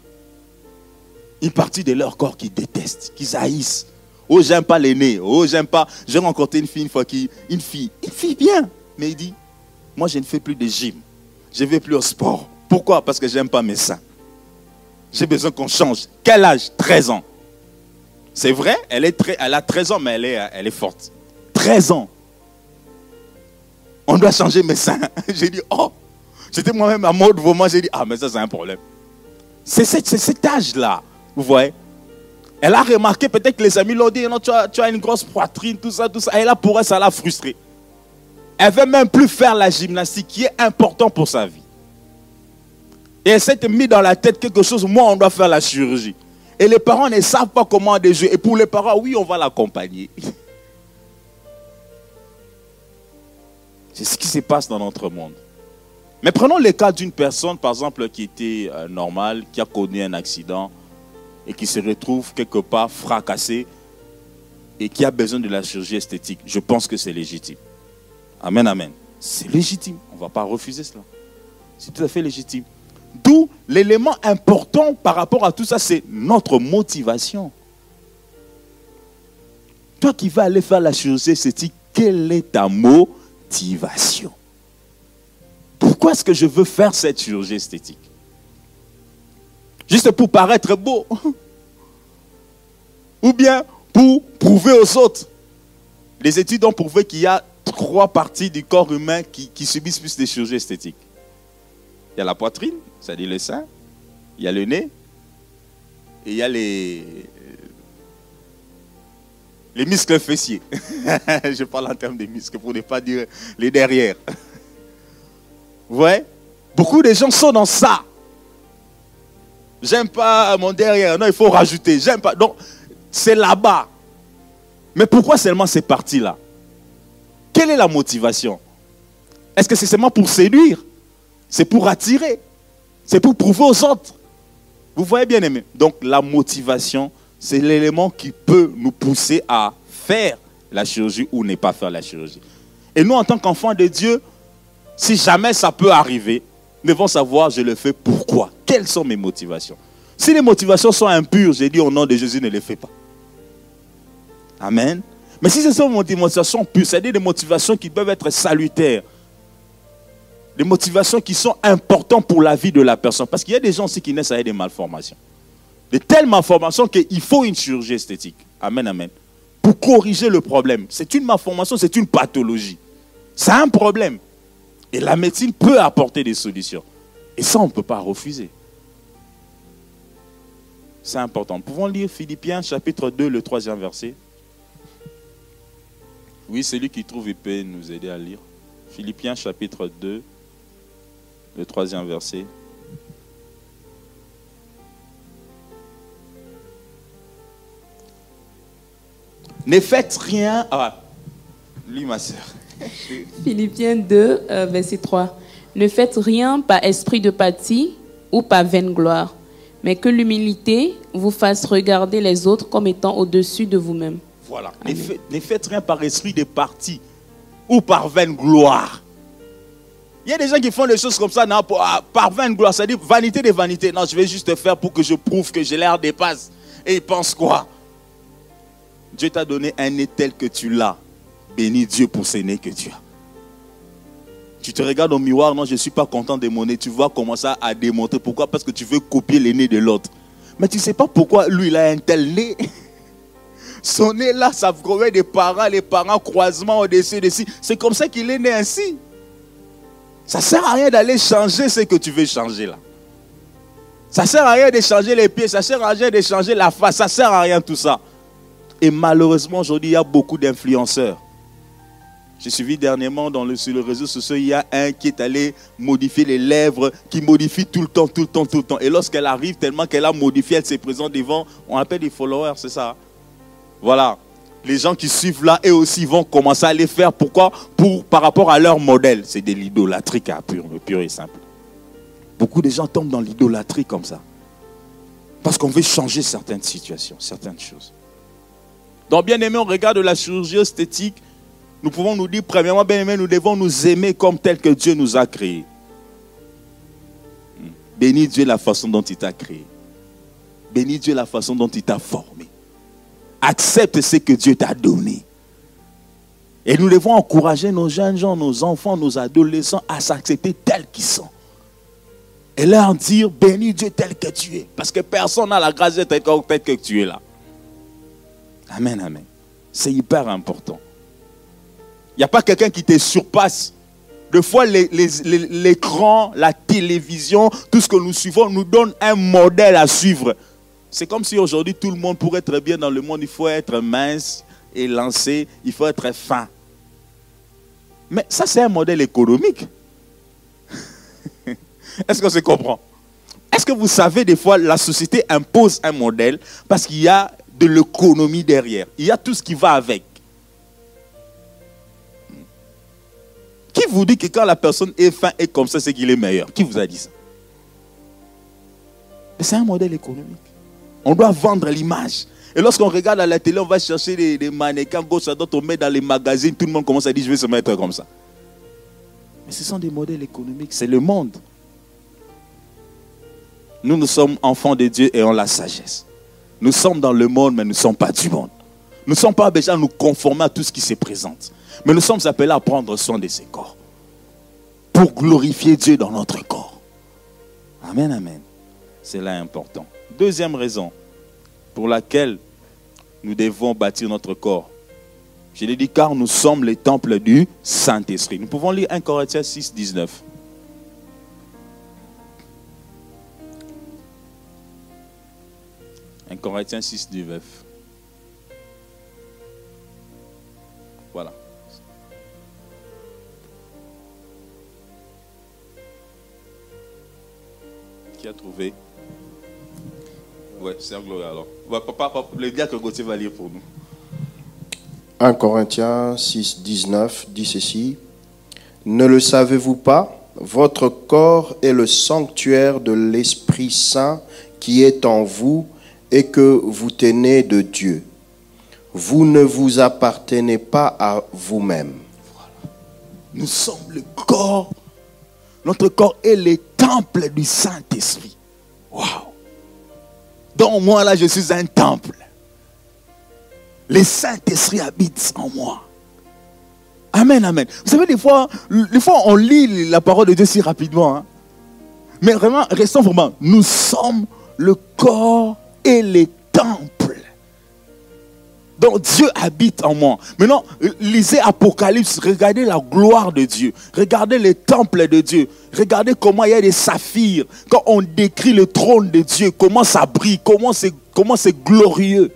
Une partie de leur corps qu'ils détestent, qu'ils haïssent. Oh, j'aime pas les nez. Oh, j'aime pas. J'ai rencontré une fille une fois qui. Une fille. Une fille bien. Mais il dit Moi, je ne fais plus de gym. Je ne vais plus au sport. Pourquoi? Parce que j'aime pas mes seins. J'ai besoin qu'on change. Quel âge? 13 ans. C'est vrai, elle, est très, elle a 13 ans, mais elle est, elle est forte. 13 ans on doit changer mes seins. *laughs* J'ai dit, oh, j'étais moi-même à mode moi. J'ai dit, ah, mais ça, c'est un problème. C'est cet âge-là, vous voyez. Elle a remarqué, peut-être que les amis l'ont dit, non, tu as, une grosse poitrine, tout ça, tout ça. Et là, pour elle, ça l'a frustrée. Elle ne veut même plus faire la gymnastique qui est important pour sa vie. Et elle s'est mis dans la tête quelque chose, moi, on doit faire la chirurgie. Et les parents ne savent pas comment déjouer. Et pour les parents, oui, on va l'accompagner. *laughs* C'est ce qui se passe dans notre monde. Mais prenons le cas d'une personne, par exemple, qui était euh, normale, qui a connu un accident et qui se retrouve quelque part fracassée et qui a besoin de la chirurgie esthétique. Je pense que c'est légitime. Amen, amen. C'est légitime. On ne va pas refuser cela. C'est tout à fait légitime. D'où l'élément important par rapport à tout ça, c'est notre motivation. Toi qui vas aller faire la chirurgie esthétique, quel est ta motivation motivation. Pourquoi est-ce que je veux faire cette chirurgie esthétique? Juste pour paraître beau. *laughs* Ou bien pour prouver aux autres. Les études ont prouvé qu'il y a trois parties du corps humain qui, subissent plus de chirurgie esthétique. Il y a la poitrine, c'est-à-dire le sein, il y a le nez, et il y a les, les muscles fessiers. *laughs* Je parle en termes de muscles pour ne pas dire les derrière. Vous voyez? Beaucoup de gens sont dans ça. J'aime pas mon derrière. Non, il faut rajouter. J'aime pas. Donc, c'est là-bas. Mais pourquoi seulement ces parties-là? Quelle est la motivation? Est-ce que c'est seulement pour séduire? C'est pour attirer? C'est pour prouver aux autres? Vous voyez bien aimé Donc, la motivation, c'est l'élément qui peut nous pousser à faire la chirurgie ou ne pas faire la chirurgie. Et nous, en tant qu'enfants de Dieu, si jamais ça peut arriver, nous devons savoir, je le fais pourquoi? Quelles sont mes motivations? Si les motivations sont impures, j'ai dit au nom de Jésus, ne les fais pas. Amen. Mais si ce sont des motivations pures, c'est-à-dire des motivations qui peuvent être salutaires, des motivations qui sont importantes pour la vie de la personne. Parce qu'il y a des gens aussi qui naissent avec des malformations de telles malformations qu'il faut une chirurgie esthétique. Amen, amen. Pour corriger le problème. C'est une malformation, c'est une pathologie. C'est un problème. Et la médecine peut apporter des solutions. Et ça, on ne peut pas refuser. C'est important. Pouvons lire Philippiens chapitre 2, le troisième verset. Oui, celui qui trouve, il peut nous aider à lire. Philippiens chapitre 2, le troisième verset. Ne faites rien. Ah, lui, ma soeur. *laughs* Philippiens 2, verset 3. Ne faites rien par esprit de pathie ou par vaine gloire, mais que l'humilité vous fasse regarder les autres comme étant au-dessus de vous-même. Voilà. Ne, fait- ne faites rien par esprit de parti ou par vaine gloire. Il y a des gens qui font des choses comme ça non, pour- ah, par vaine gloire. C'est-à-dire vanité des vanités. Non, je vais juste te faire pour que je prouve que j'ai l'air dépasse. Et ils pensent quoi? Dieu t'a donné un nez tel que tu l'as. Bénis Dieu pour ce nez que tu as. Tu te regardes au miroir, non, je ne suis pas content de mon nez. Tu vas commencer à démontrer. Pourquoi? Parce que tu veux copier le nez de l'autre. Mais tu ne sais pas pourquoi lui, il a un tel nez. *laughs* Son nez là, ça provient des parents, les parents croisement au-dessus de ci. C'est comme ça qu'il est né ainsi. Ça ne sert à rien d'aller changer ce que tu veux changer là. Ça ne sert à rien de changer les pieds, ça ne sert à rien de changer la face, ça ne sert à rien tout ça. Et malheureusement, aujourd'hui, il y a beaucoup d'influenceurs. J'ai suivi dernièrement sur le réseau social, il y a un qui est allé modifier les lèvres, qui modifie tout le temps, tout le temps, tout le temps. Et lorsqu'elle arrive, tellement qu'elle a modifié, elle se présente devant, on appelle des followers, c'est ça. Voilà. Les gens qui suivent là, eux aussi vont commencer à les faire. Pourquoi? Pour, Par rapport à leur modèle. C'est de l'idolâtrie car pur, pur et simple. Beaucoup de gens tombent dans l'idolâtrie comme ça. Parce qu'on veut changer certaines situations, certaines choses. Donc, bien aimé, on regarde la chirurgie esthétique. Nous pouvons nous dire, premièrement, bien aimé, nous devons nous aimer comme tel que Dieu nous a créés. Bénis Dieu la façon dont il t'a créé. Bénis Dieu la façon dont il t'a formé. Accepte ce que Dieu t'a donné. Et nous devons encourager nos jeunes gens, nos enfants, nos adolescents à s'accepter tels qu'ils sont. Et leur dire, bénis Dieu tel que tu es. Parce que personne n'a la grâce d'être tel que tu es là. Amen, amen. C'est hyper important. Il n'y a pas quelqu'un qui te surpasse. Des fois, l'écran, la télévision, tout ce que nous suivons nous donne un modèle à suivre. C'est comme si aujourd'hui, tout le monde, pour être bien dans le monde, il faut être mince et lancé, il faut être fin. Mais ça, c'est un modèle économique. *laughs* Est-ce qu'on se comprend? Est-ce que vous savez, des fois, la société impose un modèle parce qu'il y a de l'économie derrière. Il y a tout ce qui va avec. Qui vous dit que quand la personne est fin et comme ça, c'est qu'il est meilleur? Qui vous a dit ça? C'est un modèle économique. On doit vendre l'image. Et lorsqu'on regarde à la télé, on va chercher des, des mannequins gauche à droite, on met dans les magazines, tout le monde commence à dire je vais se mettre comme ça. Mais ce sont des modèles économiques, c'est le monde. Nous, nous sommes enfants de Dieu et on la sagesse. Nous sommes dans le monde, mais nous ne sommes pas du monde. Nous ne sommes pas déjà nous conformer à tout ce qui se présente. Mais nous sommes appelés à prendre soin de ces corps. Pour glorifier Dieu dans notre corps. Amen, amen. C'est là important. Deuxième raison pour laquelle nous devons bâtir notre corps. Je l'ai dit car nous sommes les temples du Saint-Esprit. Nous pouvons lire 1 Corinthiens 6, 19. Un Corinthiens 6, 19. Voilà. Qui a trouvé? Ouais, c'est un gloire alors. Ouais, papa, papa, le gars que Gauthier va lire pour nous. 1 Corinthiens 6, 19 dit ceci. Ne le savez-vous pas? Votre corps est le sanctuaire de l'Esprit Saint qui est en vous et que vous tenez de Dieu. Vous ne vous appartenez pas à vous-même. Nous sommes le corps. Notre corps est le temple du Saint-Esprit. Waouh. Dans moi, là, je suis un temple. Le Saint-Esprit habite en moi. Amen, amen. Vous savez, des fois, des fois on lit la parole de Dieu si rapidement. hein. Mais vraiment, restons vraiment. Nous sommes le corps et les temples. Donc Dieu habite en moi. Maintenant, lisez Apocalypse, regardez la gloire de Dieu. Regardez les temples de Dieu. Regardez comment il y a des saphirs. Quand on décrit le trône de Dieu, comment ça brille, comment c'est, comment c'est glorieux.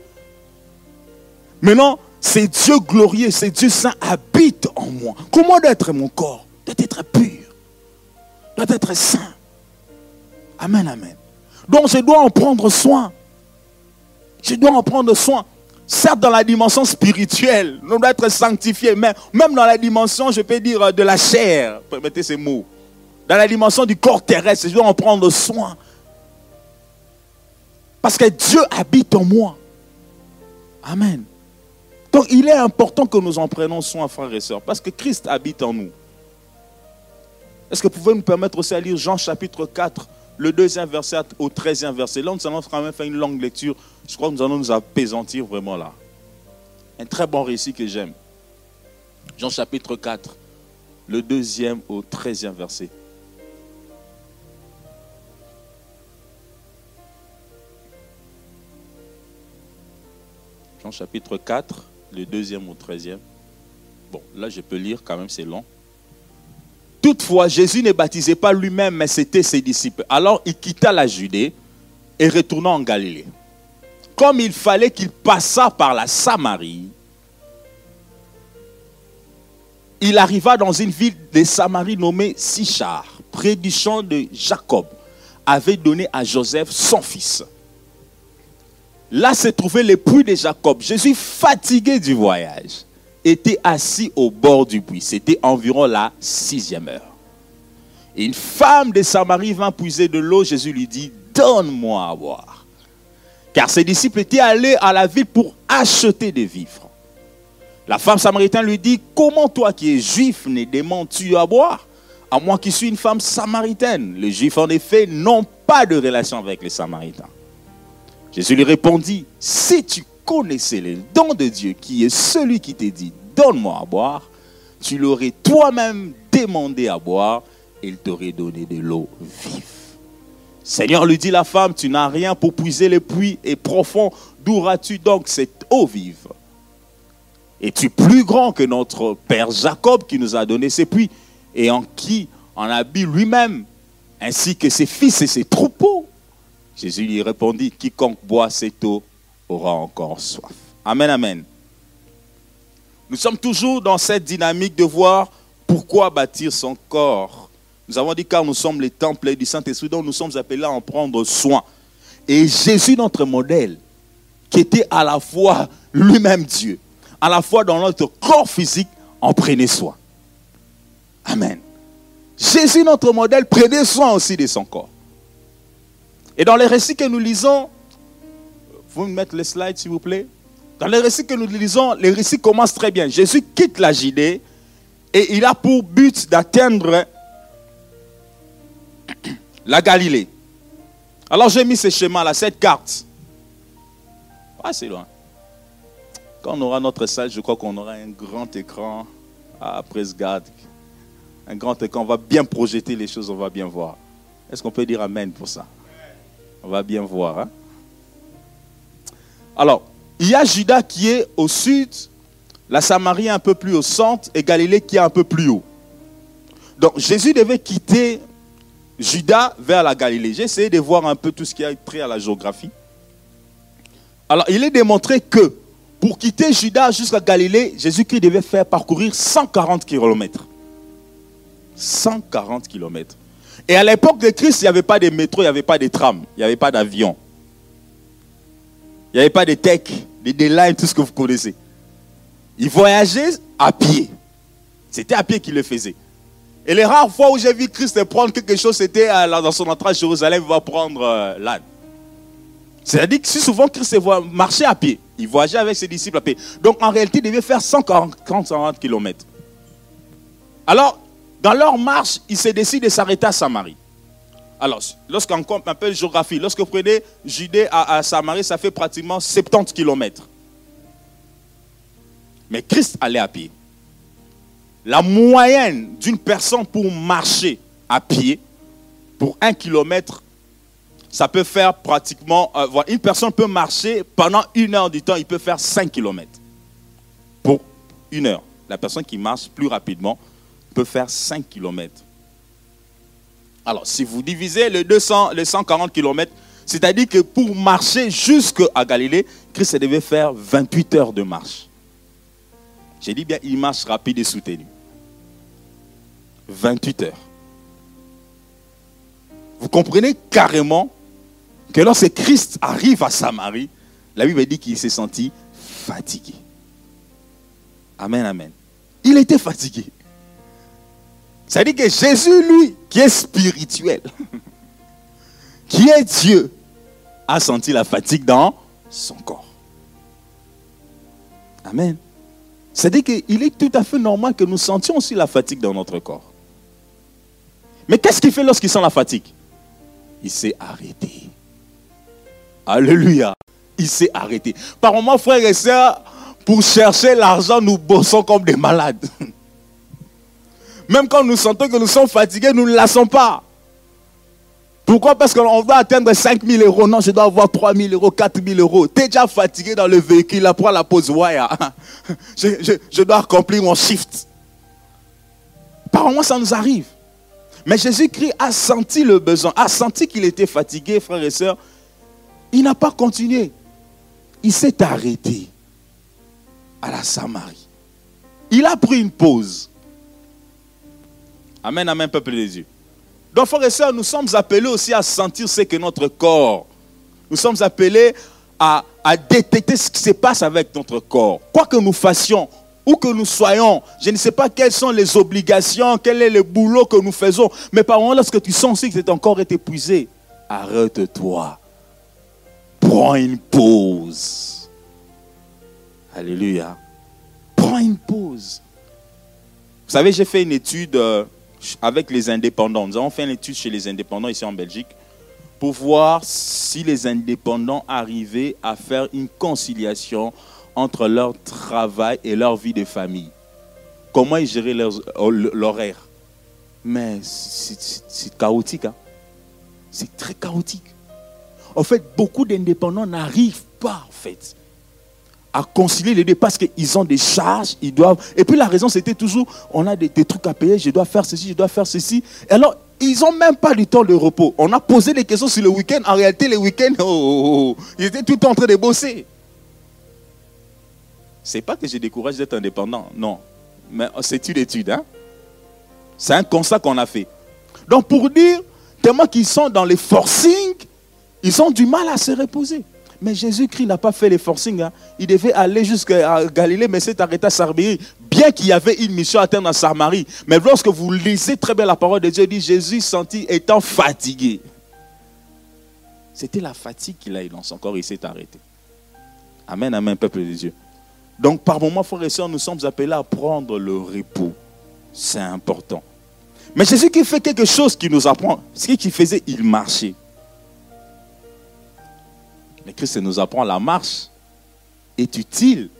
Maintenant, c'est Dieu glorieux, c'est Dieu saint habite en moi. Comment doit être mon corps? Doit être pur. Doit être saint. Amen, amen. Donc je dois en prendre soin. Je dois en prendre soin. Certes, dans la dimension spirituelle, nous doit être sanctifié, mais même dans la dimension, je peux dire, de la chair, permettez ces mots. Dans la dimension du corps terrestre, je dois en prendre soin. Parce que Dieu habite en moi. Amen. Donc il est important que nous en prenions soin, frères et sœurs, parce que Christ habite en nous. Est-ce que vous pouvez nous permettre aussi à lire Jean chapitre 4, le deuxième verset au treizième verset Là, nous allons quand même faire une longue lecture. Je crois que nous allons nous apaisantir vraiment là. Un très bon récit que j'aime. Jean chapitre 4, le deuxième au treizième verset. Jean chapitre 4, le deuxième au treizième. Bon, là je peux lire quand même, c'est long. Toutefois, Jésus ne baptisait pas lui-même, mais c'était ses disciples. Alors il quitta la Judée et retourna en Galilée. Comme il fallait qu'il passât par la Samarie, il arriva dans une ville de Samarie nommée Sichar, près du champ de Jacob, avait donné à Joseph son fils. Là se trouvait le puits de Jacob. Jésus, fatigué du voyage, était assis au bord du puits. C'était environ la sixième heure. Une femme de Samarie vint puiser de l'eau. Jésus lui dit, donne-moi à boire. Car ses disciples étaient allés à la ville pour acheter des vivres. La femme samaritaine lui dit, comment toi qui es juif ne demandes-tu à boire? À moi qui suis une femme samaritaine. Les juifs en effet n'ont pas de relation avec les samaritains. Jésus lui répondit, si tu connaissais le don de Dieu qui est celui qui te dit, donne-moi à boire, tu l'aurais toi-même demandé à boire et il t'aurait donné de l'eau vive. Seigneur, lui dit la femme, tu n'as rien pour puiser le puits et profond, d'où auras-tu donc cette eau vive? Es-tu plus grand que notre père Jacob qui nous a donné ces puits et en qui en habille lui-même, ainsi que ses fils et ses troupeaux? Jésus lui répondit, quiconque boit cette eau aura encore soif. Amen, amen. Nous sommes toujours dans cette dynamique de voir pourquoi bâtir son corps. Nous avons dit car nous sommes les temples du Saint-Esprit, dont nous sommes appelés à en prendre soin. Et Jésus, notre modèle, qui était à la fois lui-même Dieu, à la fois dans notre corps physique, en prenait soin. Amen. Jésus, notre modèle, prenait soin aussi de son corps. Et dans les récits que nous lisons, vous me mettez les slides s'il vous plaît. Dans les récits que nous lisons, les récits commencent très bien. Jésus quitte la Judée et il a pour but d'atteindre *clears throat* la Galilée. Alors j'ai mis ce schéma-là, cette carte. Ah, c'est loin. Quand on aura notre salle, je crois qu'on aura un grand écran à Presgard. Un grand écran, on va bien projeter les choses, on va bien voir. Est-ce qu'on peut dire Amen pour ça? On va bien voir. Hein? Alors, il y a Judas qui est au sud, la Samarie un peu plus au centre et Galilée qui est un peu plus haut. Donc Jésus devait quitter Judas vers la Galilée. J'ai essayé de voir un peu tout ce qui a trait à la géographie. Alors, il est démontré que pour quitter Judas jusqu'à Galilée, Jésus-Christ devait faire parcourir 140 km. 140 km. Et à l'époque de Christ, il n'y avait pas de métro, il n'y avait pas de tram, il n'y avait pas d'avion. Il n'y avait pas de tech, des lines, tout ce que vous connaissez. Il voyageait à pied. C'était à pied qu'il le faisait. Et les rares fois où j'ai vu Christ prendre quelque chose, c'était dans son entrée à Jérusalem, il va prendre euh, l'âne. C'est-à-dire que si souvent Christ marchait à pied, il voyageait avec ses disciples à pied. Donc en réalité, il devait faire 140 km. Alors, dans leur marche, il se décide de s'arrêter à Samarie. Alors, lorsqu'on compte un peu géographie, lorsque vous prenez Judée à, Samarie, ça fait pratiquement 70 km. Mais Christ allait à pied. La moyenne d'une personne pour marcher à pied, pour un kilomètre, ça peut faire pratiquement. Euh, une personne peut marcher pendant une heure du temps, il peut faire 5 km. Pour une heure. La personne qui marche plus rapidement peut faire 5 km. Alors, si vous divisez les, 200, les 140 km, c'est-à-dire que pour marcher jusqu'à Galilée, Christ devait faire 28 heures de marche. J'ai dit bien, il marche rapide et soutenu. 28 heures. Vous comprenez carrément que lorsque Christ arrive à Samarie, la Bible dit qu'il s'est senti fatigué. Amen, amen. Il était fatigué. Ça dit que Jésus, lui, qui est spirituel, *laughs* qui est Dieu, a senti la fatigue dans son corps. Amen. C'est-à-dire qu'il est tout à fait normal que nous sentions aussi la fatigue dans notre corps. Mais qu'est-ce qu'il fait lorsqu'il sent la fatigue? Il s'est arrêté. Alléluia. Il s'est arrêté. Par moments, frères et sœurs, pour chercher l'argent, nous bossons comme des malades. *laughs* Même quand nous sentons que nous sommes fatigués, nous ne lassons pas. Pourquoi? Parce qu'on va atteindre 5 000 euros. Non, je dois avoir 3 000 euros, 4 000 euros. Tu es déjà fatigué dans le véhicule, après la pause. Ouais, *laughs* je, dois accomplir mon shift. Par ça nous arrive. Mais Jésus-Christ a senti le besoin, a senti qu'il était fatigué, frères et sœurs. Il n'a pas continué. Il s'est arrêté à la Samarie. Il a pris une pause. Amen, amen, peuple de Dieu. Donc, frères et sœurs, nous sommes appelés aussi à sentir ce que notre corps. Nous sommes appelés à, détecter ce qui se passe avec notre corps. Quoi que nous fassions, où que nous soyons, je ne sais pas quelles sont les obligations, quel est le boulot que nous faisons, mais par moment, lorsque tu sens aussi que ton corps est épuisé, arrête-toi. Prends une pause. Alléluia. Prends une pause. Vous savez, j'ai fait une étude. Euh, avec les indépendants. Nous avons fait une étude chez les indépendants ici en Belgique pour voir si les indépendants arrivaient à faire une conciliation entre leur travail et leur vie de famille. Comment ils géraient euh, l'horaire. Mais c'est chaotique. Hein. C'est très chaotique. En fait, beaucoup d'indépendants n'arrivent pas, en fait, à concilier les deux parce qu'ils ont des charges, ils doivent. Et puis la raison, c'était toujours on a des, trucs à payer, je dois faire ceci, je dois faire ceci. Et alors, ils n'ont même pas du temps de repos. On a posé des questions sur le week-end. En réalité, les week-ends, oh, oh, oh, ils étaient tout en train de bosser. C'est pas que je décourage d'être indépendant, non. Mais c'est une étude. Hein? C'est un constat qu'on a fait. Donc, pour dire, tellement qu'ils sont dans les forcings, ils ont du mal à se reposer. Mais Jésus-Christ n'a pas fait les forcing. Hein. Il devait aller jusqu'à Galilée, mais s'est arrêté à Samarie. Bien qu'il y avait une mission à terre dans Samarie. Mais lorsque vous lisez très bien la parole de Dieu, il dit Jésus sentit étant fatigué. C'était la fatigue qu'il a eu dans son corps, il s'est arrêté. Amen, amen, peuple de Dieu. Donc, par moments, frères et sœurs, nous sommes appelés à prendre le repos. C'est important. Mais Jésus qui fait quelque chose qui nous apprend. Ce qu'il faisait, il marchait. Mais Christ nous apprend la marche est utile,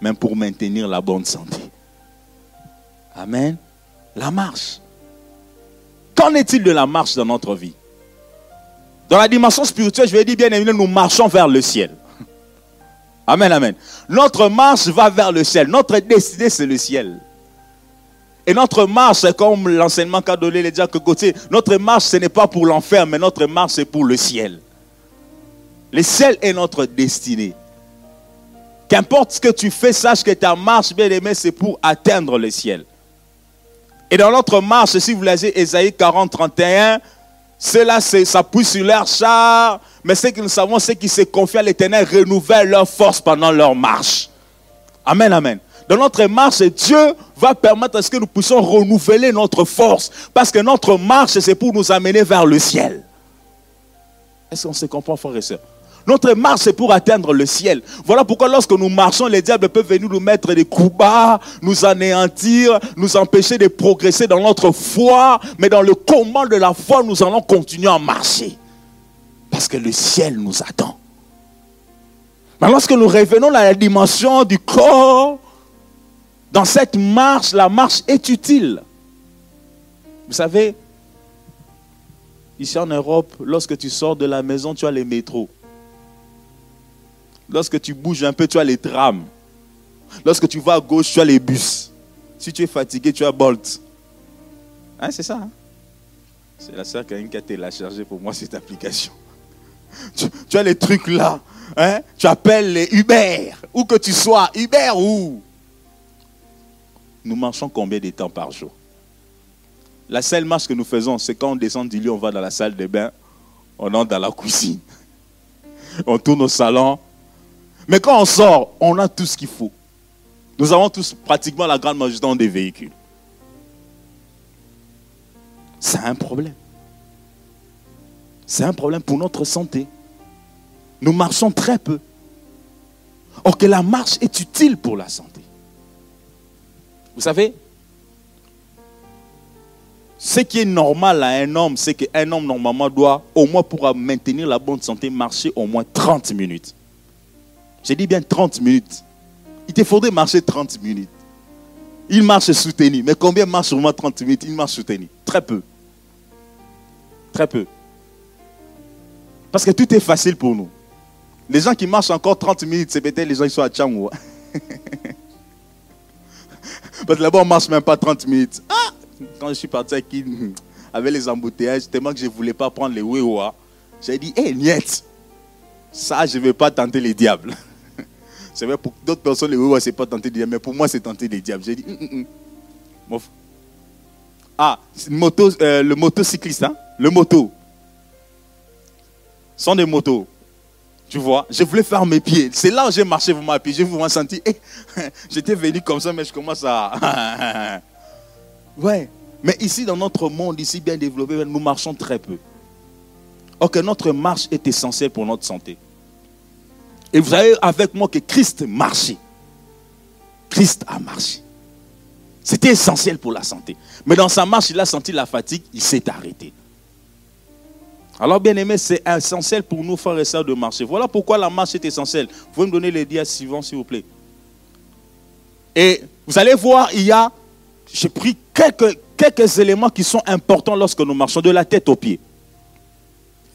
même pour maintenir la bonne santé. Amen. La marche. Qu'en est-il de la marche dans notre vie? Dans la dimension spirituelle, je vais dire bien évidemment, nous marchons vers le ciel. *laughs* Amen, amen. Notre marche va vers le ciel. Notre destinée, c'est le ciel. Et notre marche, c'est comme l'enseignement qu'a donné les diacres côté. Notre marche, ce n'est pas pour l'enfer, mais notre marche, c'est pour le ciel. Le ciel est notre destinée. Qu'importe ce que tu fais, sache que ta marche, bien aimé, c'est pour atteindre le ciel. Et dans notre marche, si vous lisez Ésaïe 40, 31, cela s'appuie sur leur char, mais ce que nous savons, c'est qu'ils se confient à l'éternel, renouvellent leur force pendant leur marche. Amen, amen. Dans notre marche, Dieu va permettre à ce que nous puissions renouveler notre force. Parce que notre marche, c'est pour nous amener vers le ciel. Est-ce qu'on se comprend, frères et sœurs? Notre marche, c'est pour atteindre le ciel. Voilà pourquoi lorsque nous marchons, les diables peuvent venir nous mettre des coups bas, nous anéantir, nous empêcher de progresser dans notre foi. Mais dans le combat de la foi, nous allons continuer à marcher. Parce que le ciel nous attend. Mais lorsque nous revenons à la dimension du corps, dans cette marche, la marche est utile. Vous savez, ici en Europe, lorsque tu sors de la maison, tu as les métros. Lorsque tu bouges un peu, tu as les trams. Lorsque tu vas à gauche, tu as les bus. Si tu es fatigué, tu as Bolt. Hein, c'est ça. Hein? C'est la sœur qui a téléchargé pour moi cette application. *laughs* Tu, as les trucs là. Hein? Tu appelles les Uber. Où que tu sois. Uber où? Nous marchons combien de temps par jour? La seule marche que nous faisons, c'est quand on descend du lit, on va dans la salle de bain, on entre dans la cuisine. *laughs* On tourne au salon, mais quand on sort, on a tout ce qu'il faut. Nous avons tous pratiquement la grande majorité des véhicules. C'est un problème. C'est un problème pour notre santé. nous marchons très peu. Or que la marche est utile pour la santé. Vous savez, ce qui est normal à un homme, c'est qu'un homme normalement doit, au moins pour maintenir la bonne santé, marcher au moins 30 minutes. J'ai dit bien 30 minutes. Il te faudrait marcher 30 minutes. Il marche soutenu. Mais combien marche au moins 30 minutes? Il marche soutenu. Très peu. Très peu. Parce que tout est facile pour nous. Les gens qui marchent encore 30 minutes, c'est peut-être les gens qui sont à Tchangou. *laughs* Parce que là-bas, on ne marche même pas 30 minutes. Ah Quand je suis parti avec, les embouteillages, tellement que je ne voulais pas prendre les Wewa, j'ai dit, hé, hey, ça, je ne vais pas tenter les diables. C'est vrai, pour d'autres personnes, les Wewa, ce n'est pas tenter les diables, mais pour moi, c'est tenter les diables. J'ai dit, hum, hum, hum. Ah, euh, le motocycliste, hein? le moto. Sont des motos. Tu vois, je voulais faire mes pieds. C'est là où j'ai marché vraiment à pied. J'ai vraiment senti, eh, *laughs* j'étais venu comme ça, mais je commence à. *laughs* ouais. Mais ici, dans notre monde, ici bien développé, nous marchons très peu. Or que notre marche est essentielle pour notre santé. Et vous savez avec moi que Christ marchait. Christ a marché. C'était essentiel pour la santé. Mais dans sa marche, il a senti la fatigue, il s'est arrêté. Alors, bien aimé, c'est essentiel pour nous, frères et sœurs, de marcher. Voilà pourquoi la marche est essentielle. Vous pouvez me donner les dias suivants, s'il vous plaît. Et vous allez voir, il y a, j'ai pris quelques, quelques éléments qui sont importants lorsque nous marchons de la tête aux pieds.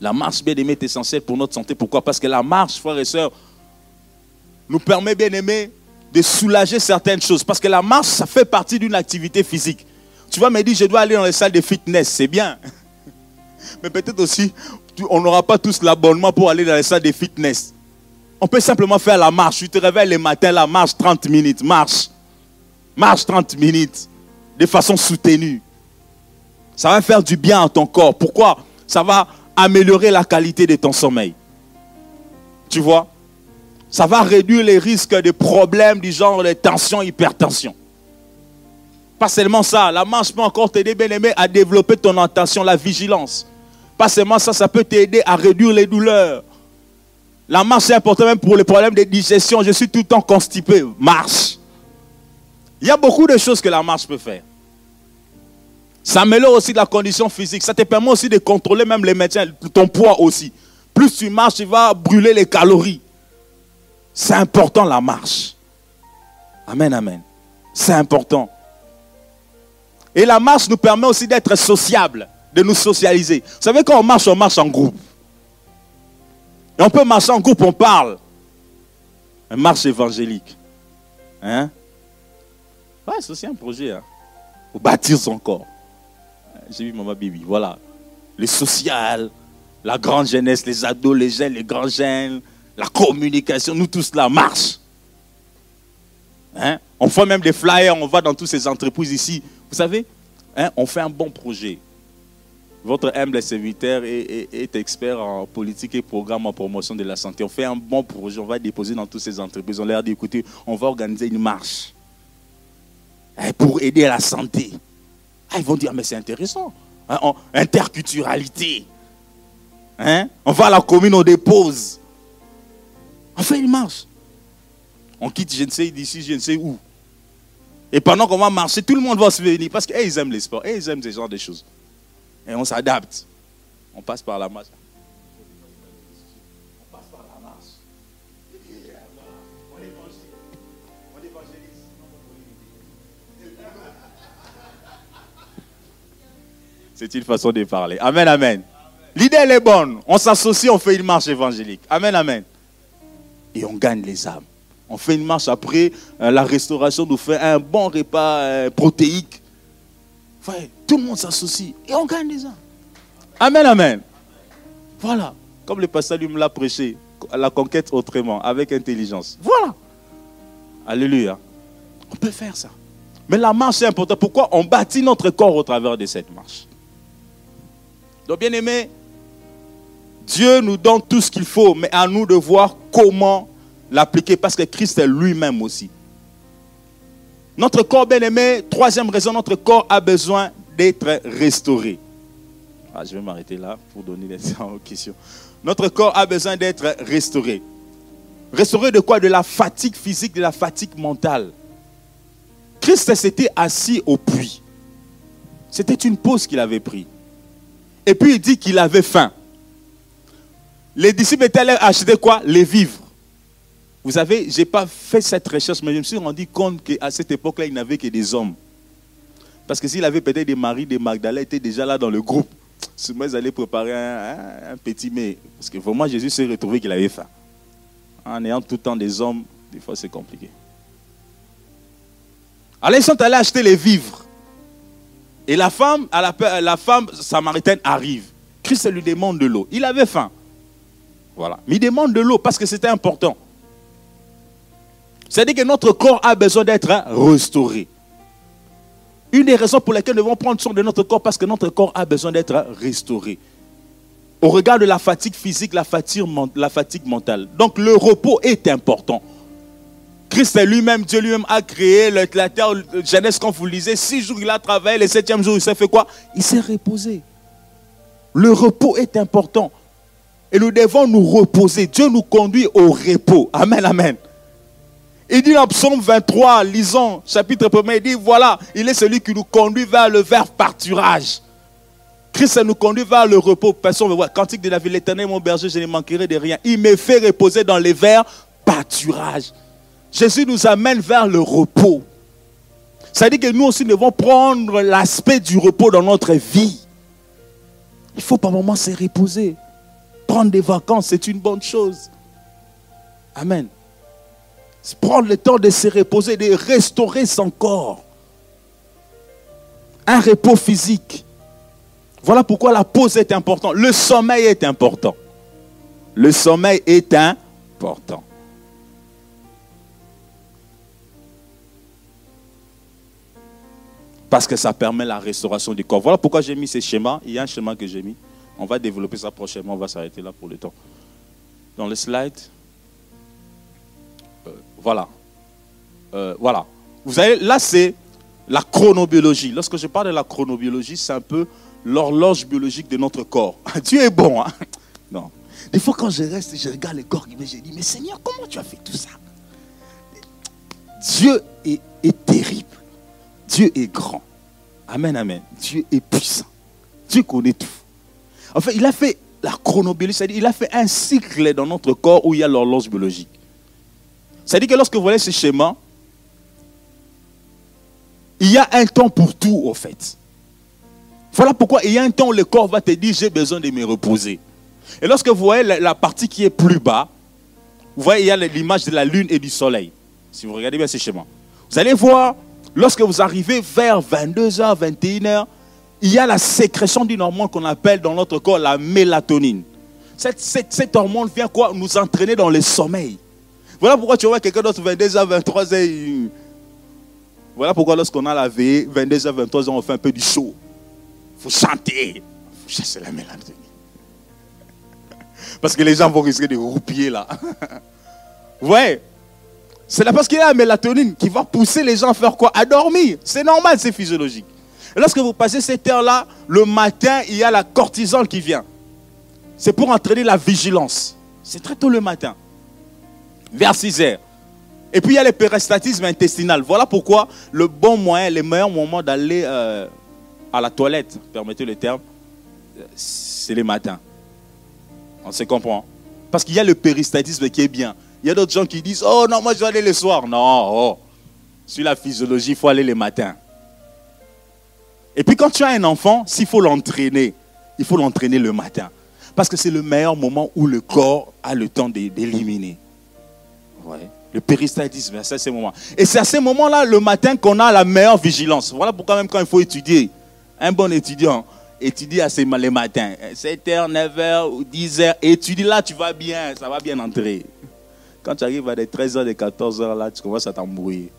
La marche, bien aimé, est essentielle pour notre santé. Pourquoi? Parce que la marche, frères et sœurs, nous permet, bien aimé, de soulager certaines choses. Parce que la marche, ça fait partie d'une activité physique. Tu vas me dire, je dois aller dans les salles de fitness, c'est bien. *laughs* Mais peut-être aussi, on n'aura pas tous l'abonnement pour aller dans les salles de fitness. On peut simplement faire la marche. Tu te réveilles le matin, la marche 30 minutes, marche. Marche 30 minutes, de façon soutenue. Ça va faire du bien à ton corps. Pourquoi? Ça va améliorer la qualité de ton sommeil. Tu vois? Ça va réduire les risques de problèmes du genre de tension, hypertension. Pas seulement ça, la marche peut encore t'aider, bien aimé, à développer ton attention, la vigilance. Pas seulement ça, ça peut t'aider à réduire les douleurs. La marche est importante même pour les problèmes de digestion. Je suis tout le temps constipé. Marche. Il y a beaucoup de choses que la marche peut faire. Ça améliore aussi la condition physique. Ça te permet aussi de contrôler même les médecins, ton poids aussi. Plus tu marches, tu vas brûler les calories. C'est important la marche. Amen, amen. C'est important. Et la marche nous permet aussi d'être sociable de nous socialiser. Vous savez, quand on marche, on marche en groupe. Et on peut marcher en groupe, on parle. Une marche évangélique. Hein? Ouais, c'est aussi un projet. Hein? Pour bâtir son corps. J'ai vu Maman Bibi. Voilà. Le social, la grande jeunesse, les ados, les jeunes, les grands jeunes, la communication, nous tous là, marche. Hein? On fait même des flyers, on va dans toutes ces entreprises ici. Vous savez, hein, on fait un bon projet. Votre humble serviteur est, expert en politique et programme en promotion de la santé. On fait un bon projet, on va déposer dans toutes ces entreprises. On leur dit, écoutez, on va organiser une marche hein, pour aider la santé. Ah, ils vont dire, mais c'est intéressant. Hein, interculturalité. Hein? On va à la commune, on dépose. Fait une marche. On quitte, je ne sais d'ici, je ne sais où. Et pendant qu'on va marcher, tout le monde va se venir parce qu'ils aiment les sports, ils aiment ce genre de choses. Et on s'adapte. On passe par la marche. C'est une façon de parler. Amen, amen. L'idée, elle est bonne. On s'associe, on fait une marche évangélique. Amen, amen. Et on gagne les âmes. On fait une marche après, euh, la restauration nous fait un bon repas euh, protéique tout le monde s'associe et on gagne les âmes. Amen, amen. Voilà. Comme le pasteur lui me l'a prêché, la conquête autrement, avec intelligence. Voilà. Alléluia. On peut faire ça. Mais la marche est importante. Pourquoi on bâtit notre corps au travers de cette marche? Donc, bien aimé, Dieu nous donne tout ce qu'il faut, mais à nous de voir comment l'appliquer, parce que Christ est lui-même aussi. Notre corps bien-aimé, troisième raison, notre corps a besoin d'être restauré. Ah, je vais m'arrêter là pour donner les *laughs* questions. Notre corps a besoin d'être restauré. Restauré de quoi? De la fatigue physique, de la fatigue mentale. Christ s'était assis au puits. C'était une pause qu'il avait pris. Et puis il dit qu'il avait faim. Les disciples étaient allés acheter quoi? Les vivres. Vous savez, je n'ai pas fait cette recherche, mais je me suis rendu compte qu'à cette époque-là, il n'avait que des hommes. Parce que s'il avait peut-être des maris, des Magdalènes étaient déjà là dans le groupe. Souvent, ils allaient préparer un, petit mais. Parce que vraiment, Jésus s'est retrouvé qu'il avait faim. En ayant tout le temps des hommes, des fois, c'est compliqué. Alors, ils sont allés acheter les vivres. Et la femme, à la, femme samaritaine arrive. Christ lui demande de l'eau. Il avait faim. Voilà. Mais il demande de l'eau parce que c'était important. C'est-à-dire que notre corps a besoin d'être restauré. Une des raisons pour lesquelles nous devons prendre soin de notre corps, parce que notre corps a besoin d'être restauré. Au regard de la fatigue physique, la fatigue mentale. Donc le repos est important. Christ lui-même, Dieu lui-même a créé la terre, Genèse, quand vous lisez, six jours il a travaillé, le septième jour il s'est fait quoi? Il s'est reposé. Le repos est important. Et nous devons nous reposer. Dieu nous conduit au repos. Amen, amen. Il dit dans Psaume 23, lisons chapitre 1, il dit, voilà, il est celui qui nous conduit vers le vers pâturage. Christ nous conduit vers le repos. Personne ne voit. Cantique de la ville, l'éternel, mon berger, je ne manquerai de rien. Il me fait reposer dans les vers pâturage. Jésus nous amène vers le repos. Dit que nous aussi devons prendre l'aspect du repos dans notre vie. Il faut par moments se reposer. Prendre des vacances, c'est une bonne chose. Amen prendre le temps de se reposer, de restaurer son corps. Un repos physique. Voilà pourquoi la pause est importante. Le sommeil est important. Le sommeil est important. Parce que ça permet la restauration du corps. Voilà pourquoi j'ai mis ces schémas. Il y a un schéma que j'ai mis. On va développer ça prochainement. On va s'arrêter là pour le temps. Dans le slide. Voilà. Euh, voilà. Vous savez, là, c'est la chronobiologie. Lorsque je parle de la chronobiologie, c'est un peu l'horloge biologique de notre corps. *laughs* Dieu est bon. Hein? Non. Des fois, quand je reste je regarde le corps, je dis, mais Seigneur, comment tu as fait tout ça? Dieu est terrible. Dieu est grand. Amen, amen. Dieu est puissant. Dieu connaît tout. En fait, il a fait la chronobiologie, c'est-à-dire il a fait un cycle dans notre corps où il y a l'horloge biologique. C'est-à-dire que lorsque vous voyez ce schéma, il y a un temps pour tout, au fait. Voilà pourquoi il y a un temps où le corps va te dire j'ai besoin de me reposer. Et lorsque vous voyez la, partie qui est plus bas, vous voyez, il y a l'image de la lune et du soleil. Si vous regardez bien ce schéma. Vous allez voir, lorsque vous arrivez vers 22h, 21h, il y a la sécrétion d'une hormone qu'on appelle dans notre corps la mélatonine. Cette, hormone vient quoi? Nous entraîner dans le sommeil. Voilà pourquoi tu vois quelqu'un d'autre 22h, 23h. Voilà pourquoi lorsqu'on a la veille, 22h, 23h, on fait un peu du show. Il faut chanter. Chasser la mélancolie. *laughs* Parce que les gens vont risquer de roupiller là. *laughs* ouais. C'est là parce qu'il y a la mélatonine qui va pousser les gens à faire quoi? À dormir. C'est normal, c'est physiologique. Lorsque vous passez cette heure-là, le matin, il y a la cortisol qui vient. C'est pour entraîner la vigilance. C'est très tôt le matin vers 6 heures. Et puis il y a le péristatisme intestinal. Voilà pourquoi le bon moyen, le meilleur moment d'aller euh, à la toilette, permettez le terme, c'est le matin. On se comprend. Parce qu'il y a le péristatisme qui est bien. Il y a d'autres gens qui disent Oh non, moi je vais aller le soir. Non, oh. Sur la physiologie, il faut aller le matin. Et puis quand tu as un enfant, s'il faut l'entraîner, il faut l'entraîner le matin. Parce que c'est le meilleur moment où le corps a le temps d'éliminer. Le péristaltisme, c'est à ce moment. Et c'est à ce moment-là, le matin, qu'on a la meilleure vigilance. Voilà pourquoi même quand il faut étudier, un bon étudiant étudie assez les matins. 7h, 9h ou 10h, étudie là, tu vas bien, ça va bien entrer. Quand tu arrives à des 13h, des 14h, là, tu commences à t'embrouiller.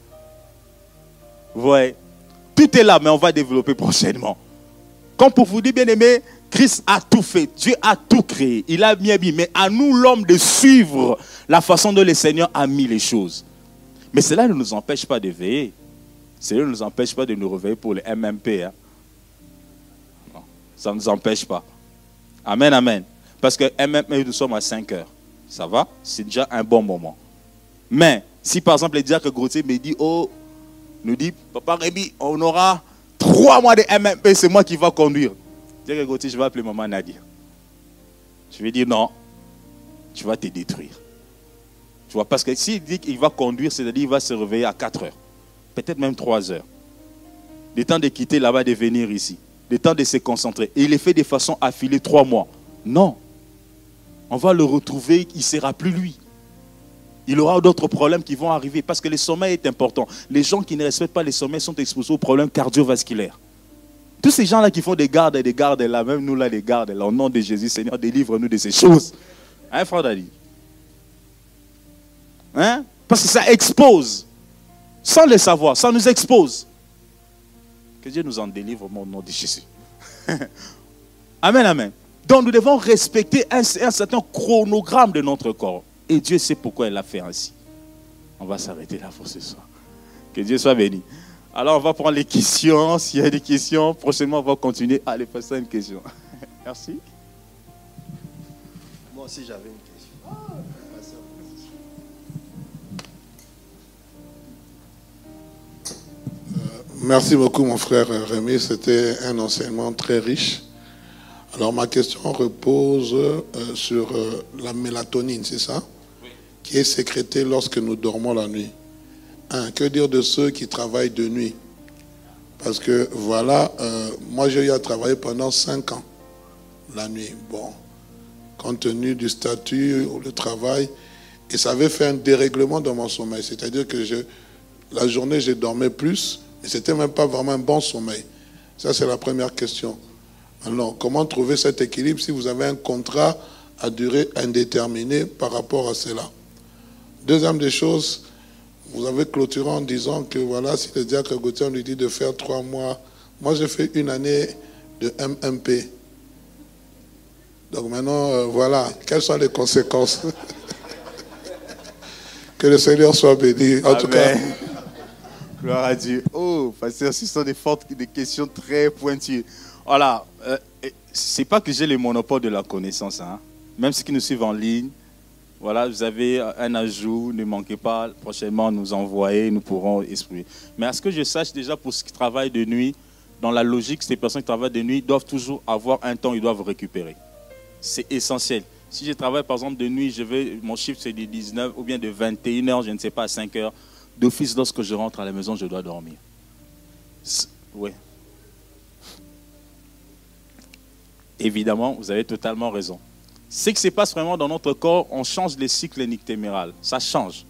Ouais. Tout est là, mais on va développer prochainement. Comme pour vous dire, bien aimé, Christ a tout fait. Dieu a tout créé. Il a bien mis. Mais à nous, l'homme, de suivre la façon dont le Seigneur a mis les choses. Mais cela ne nous empêche pas de veiller. Cela ne nous empêche pas de nous réveiller pour le MMP. Hein. ça ne nous empêche pas. Amen, amen. Parce que même nous sommes à 5 heures. Ça va? C'est déjà un bon moment. Mais si par exemple les diacres Gauthier me dit, oh, nous dit, Papa Rémi, on aura trois mois de MMP, c'est moi qui va conduire. Diacre Gauthier, je vais appeler maman Nadia. Je vais dire non, tu vas te détruire. Tu vois, parce que s'il dit qu'il va conduire, c'est-à-dire qu'il va se réveiller à 4 heures, peut-être même 3 heures. Le temps de quitter là-bas, de venir ici. Le temps de se concentrer. Et il est fait de façon affilée trois mois. Non. On va le retrouver, il ne sera plus lui. Il aura d'autres problèmes qui vont arriver parce que le sommeil est important. Les gens qui ne respectent pas les sommeils sont exposés aux problèmes cardiovasculaires. Tous ces gens-là qui font des gardes et des gardes là, même nous là, des gardes là, au nom de Jésus, Seigneur, délivre-nous de ces choses. Hein, frère Dali? Hein? Parce que ça expose. Sans le savoir, ça nous expose. Que Dieu nous en délivre au nom de Jésus. *laughs* amen, amen. Donc nous devons respecter un, un, certain chronogramme de notre corps. Et Dieu sait pourquoi il a fait ainsi. On va s'arrêter là pour ce soir. Que Dieu soit béni. Alors on va prendre les questions. S'il y a des questions, prochainement on va continuer. Allez, passer une question. *laughs* Merci. Moi aussi j'avais une question. Merci beaucoup, mon frère Rémi. C'était un enseignement très riche. Alors, ma question repose euh, sur euh, la mélatonine, c'est ça? Oui. Qui est sécrétée lorsque nous dormons la nuit. Un, que dire de ceux qui travaillent de nuit? Parce que, voilà, euh, moi, j'ai eu à travailler pendant cinq ans la nuit. Bon, compte tenu du statut, le travail, et ça avait fait un dérèglement dans mon sommeil. C'est-à-dire que je, la journée, je dormais plus et c'était même pas vraiment un bon sommeil. Ça, c'est la première question. Alors, comment trouver cet équilibre si vous avez un contrat à durée indéterminée par rapport à cela? Deuxième des choses, vous avez clôturé en disant que voilà, si le diacre Gauthier lui dit de faire trois mois, moi j'ai fait une année de MMP. Donc maintenant, euh, voilà, quelles sont les conséquences? *laughs* Que le Seigneur soit béni. En tout cas. Gloire à Dieu. Oh, pasteur, ce sont des, fortes, des questions très pointues. Voilà, euh, c'est pas que j'ai le monopole de la connaissance. Hein. Même ceux qui nous suivent en ligne, voilà, vous avez un ajout, ne manquez pas prochainement nous envoyer, nous pourrons exprimer. Mais à ce que je sache déjà pour ceux qui travaillent de nuit, dans la logique, ces personnes qui travaillent de nuit doivent toujours avoir un temps, ils doivent récupérer. C'est essentiel. Si je travaille par exemple de nuit, je vais, mon chiffre c'est de 19 ou bien de 21h, je ne sais pas, à 5h. D'office, lorsque je rentre à la maison, je dois dormir. Oui. Évidemment, vous avez totalement raison. Ce qui se passe vraiment dans notre corps, on change les cycles nictémérales. Ça change.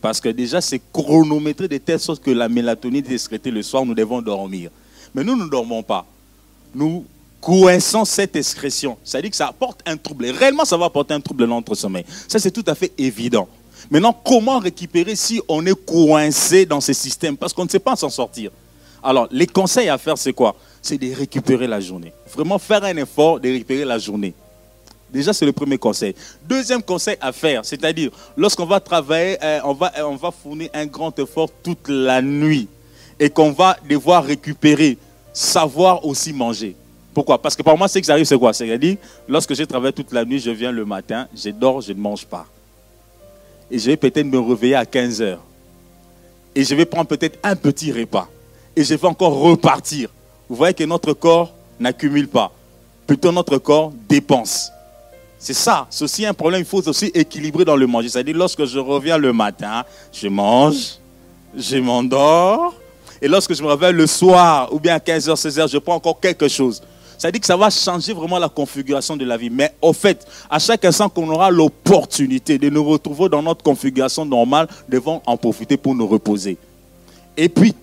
Parce que déjà, c'est chronométré de telle sorte que la mélatonine est le soir, nous devons dormir. Mais nous ne dormons pas. Nous coinçons cette excrétion. Ça dit que ça apporte un trouble. Réellement, ça va apporter un trouble dans notre sommeil. Ça, c'est tout à fait évident. Maintenant, comment récupérer si on est coincé dans ce système? Parce qu'on ne sait pas s'en sortir. Alors, les conseils à faire, c'est quoi? C'est de récupérer la journée. Vraiment faire un effort de récupérer la journée. Déjà, c'est le premier conseil. Deuxième conseil à faire, c'est-à-dire, lorsqu'on va travailler, on, va, on va fournir un grand effort toute la nuit et qu'on va devoir récupérer, savoir aussi manger. Pourquoi? Parce que pour moi, ce qui arrive, c'est quoi? C'est-à-dire, lorsque j'ai travaillé toute la nuit, je viens le matin, je dors, je ne mange pas et je vais peut-être me réveiller à 15 heures. Et je vais prendre peut-être un petit repas. Et je vais encore repartir. Vous voyez que notre corps n'accumule pas. Plutôt notre corps dépense. C'est ça. C'est aussi un problème. Il faut aussi équilibrer dans le manger. C'est-à-dire, lorsque je reviens le matin, je mange, je m'endors. Et lorsque je me réveille le soir, ou bien à 15h, 16h, je prends encore quelque chose. Dit que ça va changer vraiment la configuration de la vie. Mais au fait, à chaque instant qu'on aura l'opportunité de nous retrouver dans notre configuration normale, devons en profiter pour nous reposer. Et puis,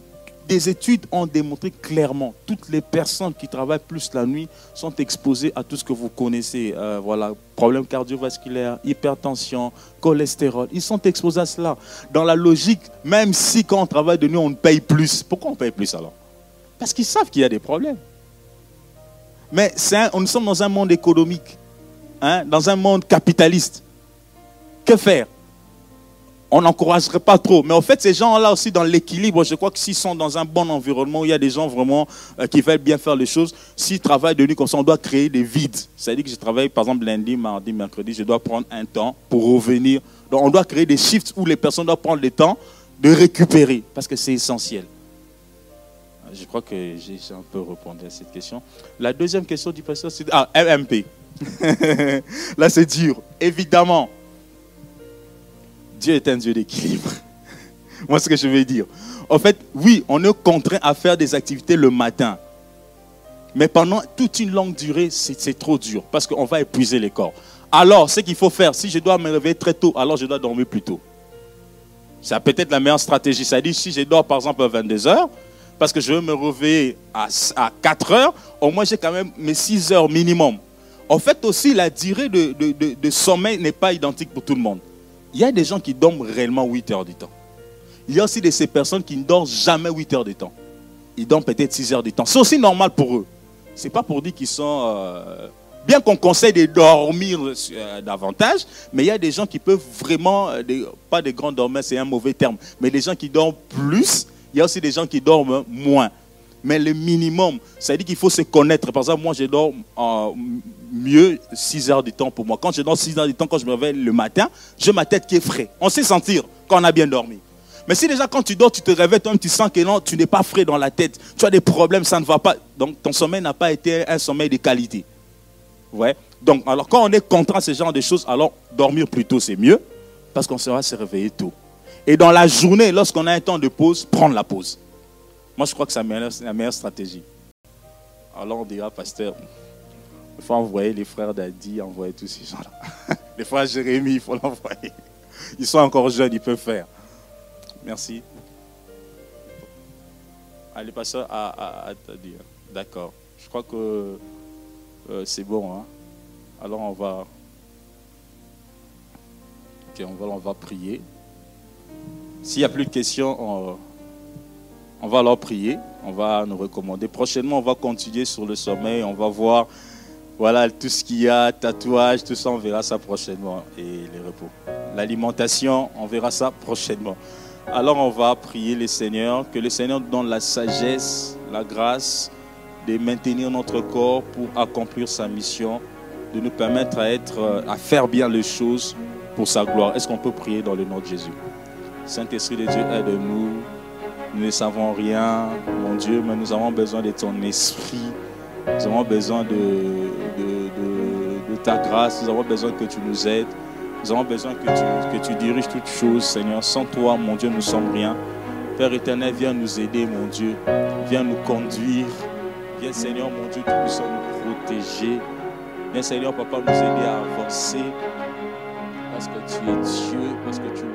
des études ont démontré clairement, toutes les personnes qui travaillent plus la nuit sont exposées à tout ce que vous connaissez. Euh, voilà, problèmes cardiovasculaires, hypertension, cholestérol. Ils sont exposés à cela. Dans la logique, même si quand on travaille de nuit, on paye plus. Pourquoi on paye plus alors? Parce qu'ils savent qu'il y a des problèmes. Mais un, nous sommes dans un monde économique, hein, dans un monde capitaliste. Que faire? On n'encouragerait pas trop. Mais en fait, ces gens-là aussi, dans l'équilibre, je crois que s'ils sont dans un bon environnement où il y a des gens vraiment euh, qui veulent bien faire les choses, s'ils travaillent de nuit comme ça, on doit créer des vides. C'est-à-dire que je travaille, par exemple, lundi, mardi, mercredi, je dois prendre un temps pour revenir. Donc, on doit créer des shifts où les personnes doivent prendre le temps de récupérer, parce que c'est essentiel. Je crois que j'ai un peu répondu à cette question. La deuxième question du pasteur, c'est... Ah, MMP. *laughs* Là, c'est dur. Évidemment, Dieu est un Dieu d'équilibre. *laughs* Moi, ce que je veux dire. En fait, oui, on est contraint à faire des activités le matin. Mais pendant toute une longue durée, c'est trop dur parce qu'on va épuiser les corps. Alors, ce qu'il faut faire, si je dois me réveiller très tôt, alors je dois dormir plus tôt. C'est peut-être la meilleure stratégie. Ça dit, si je dors par exemple à 22 heures, parce que je veux me réveiller à, 4 heures, au moins j'ai quand même mes 6 heures minimum. En fait aussi, la durée de, de sommeil n'est pas identique pour tout le monde. Il y a des gens qui dorment réellement 8 heures du temps. Il y a aussi de ces personnes qui ne dorment jamais 8 heures du temps. Ils dorment peut-être 6 heures du temps. C'est aussi normal pour eux. Ce n'est pas pour dire qu'ils sont... Euh, bien qu'on conseille de dormir euh, davantage, mais il y a des gens qui peuvent vraiment... Euh, pas des grands dormeurs, c'est un mauvais terme. Mais des gens qui dorment plus. Il y a aussi des gens qui dorment moins mais le minimum, ça dit qu'il faut se connaître. Par exemple, moi, je dors mieux 6 heures du temps pour moi. Quand je dors 6 heures du temps, quand je me réveille le matin, j'ai ma tête qui est frais. On sait sentir quand on a bien dormi. Mais si déjà quand tu dors, tu te réveilles, toi, tu sens que non, tu n'es pas frais dans la tête, tu as des problèmes, ça ne va pas. Donc ton sommeil n'a pas été un sommeil de qualité. Ouais. Donc alors quand on est contre ce genre de choses, alors dormir plus tôt c'est mieux parce qu'on sera se réveiller tôt. Et dans la journée, lorsqu'on a un temps de pause, prendre la pause. Moi, je crois que c'est la meilleure stratégie. Alors, on dira, pasteur, il faut envoyer les frères d'Adi, envoyer tous ces gens-là. *laughs* Les frères Jérémie, il faut l'envoyer. Ils sont encore jeunes, ils peuvent faire. Merci. Allez, pasteur, à, à, dire. D'accord. Je crois que euh, c'est bon. Hein. Alors, on va, on va, on va prier. S'il n'y a plus de questions, on on va alors prier, on va nous recommander. Prochainement, on va continuer sur le sommeil, on va voir voilà tout ce qu'il y a, tatouage, tout ça, on verra ça prochainement. Et les repos. L'alimentation, on verra ça prochainement. Alors on va prier le Seigneur, que le Seigneur donne la sagesse, la grâce de maintenir notre corps pour accomplir sa mission, de nous permettre à, être, à faire bien les choses pour sa gloire. Est-ce qu'on peut prier dans le nom de Jésus? Saint-Esprit de Dieu, aide-nous nous ne savons rien, mon Dieu, mais nous avons besoin de ton esprit. Nous avons besoin de, ta grâce. Nous avons besoin que tu nous aides. Nous avons besoin que tu, diriges toutes choses, Seigneur. Sans toi, mon Dieu, nous ne sommes rien. Père éternel, viens nous aider, mon Dieu. Viens nous conduire. Viens, Seigneur, mon Dieu, tout puissant nous protéger. Viens, Seigneur, Papa, nous aider à avancer. Parce que tu es Dieu, parce que tu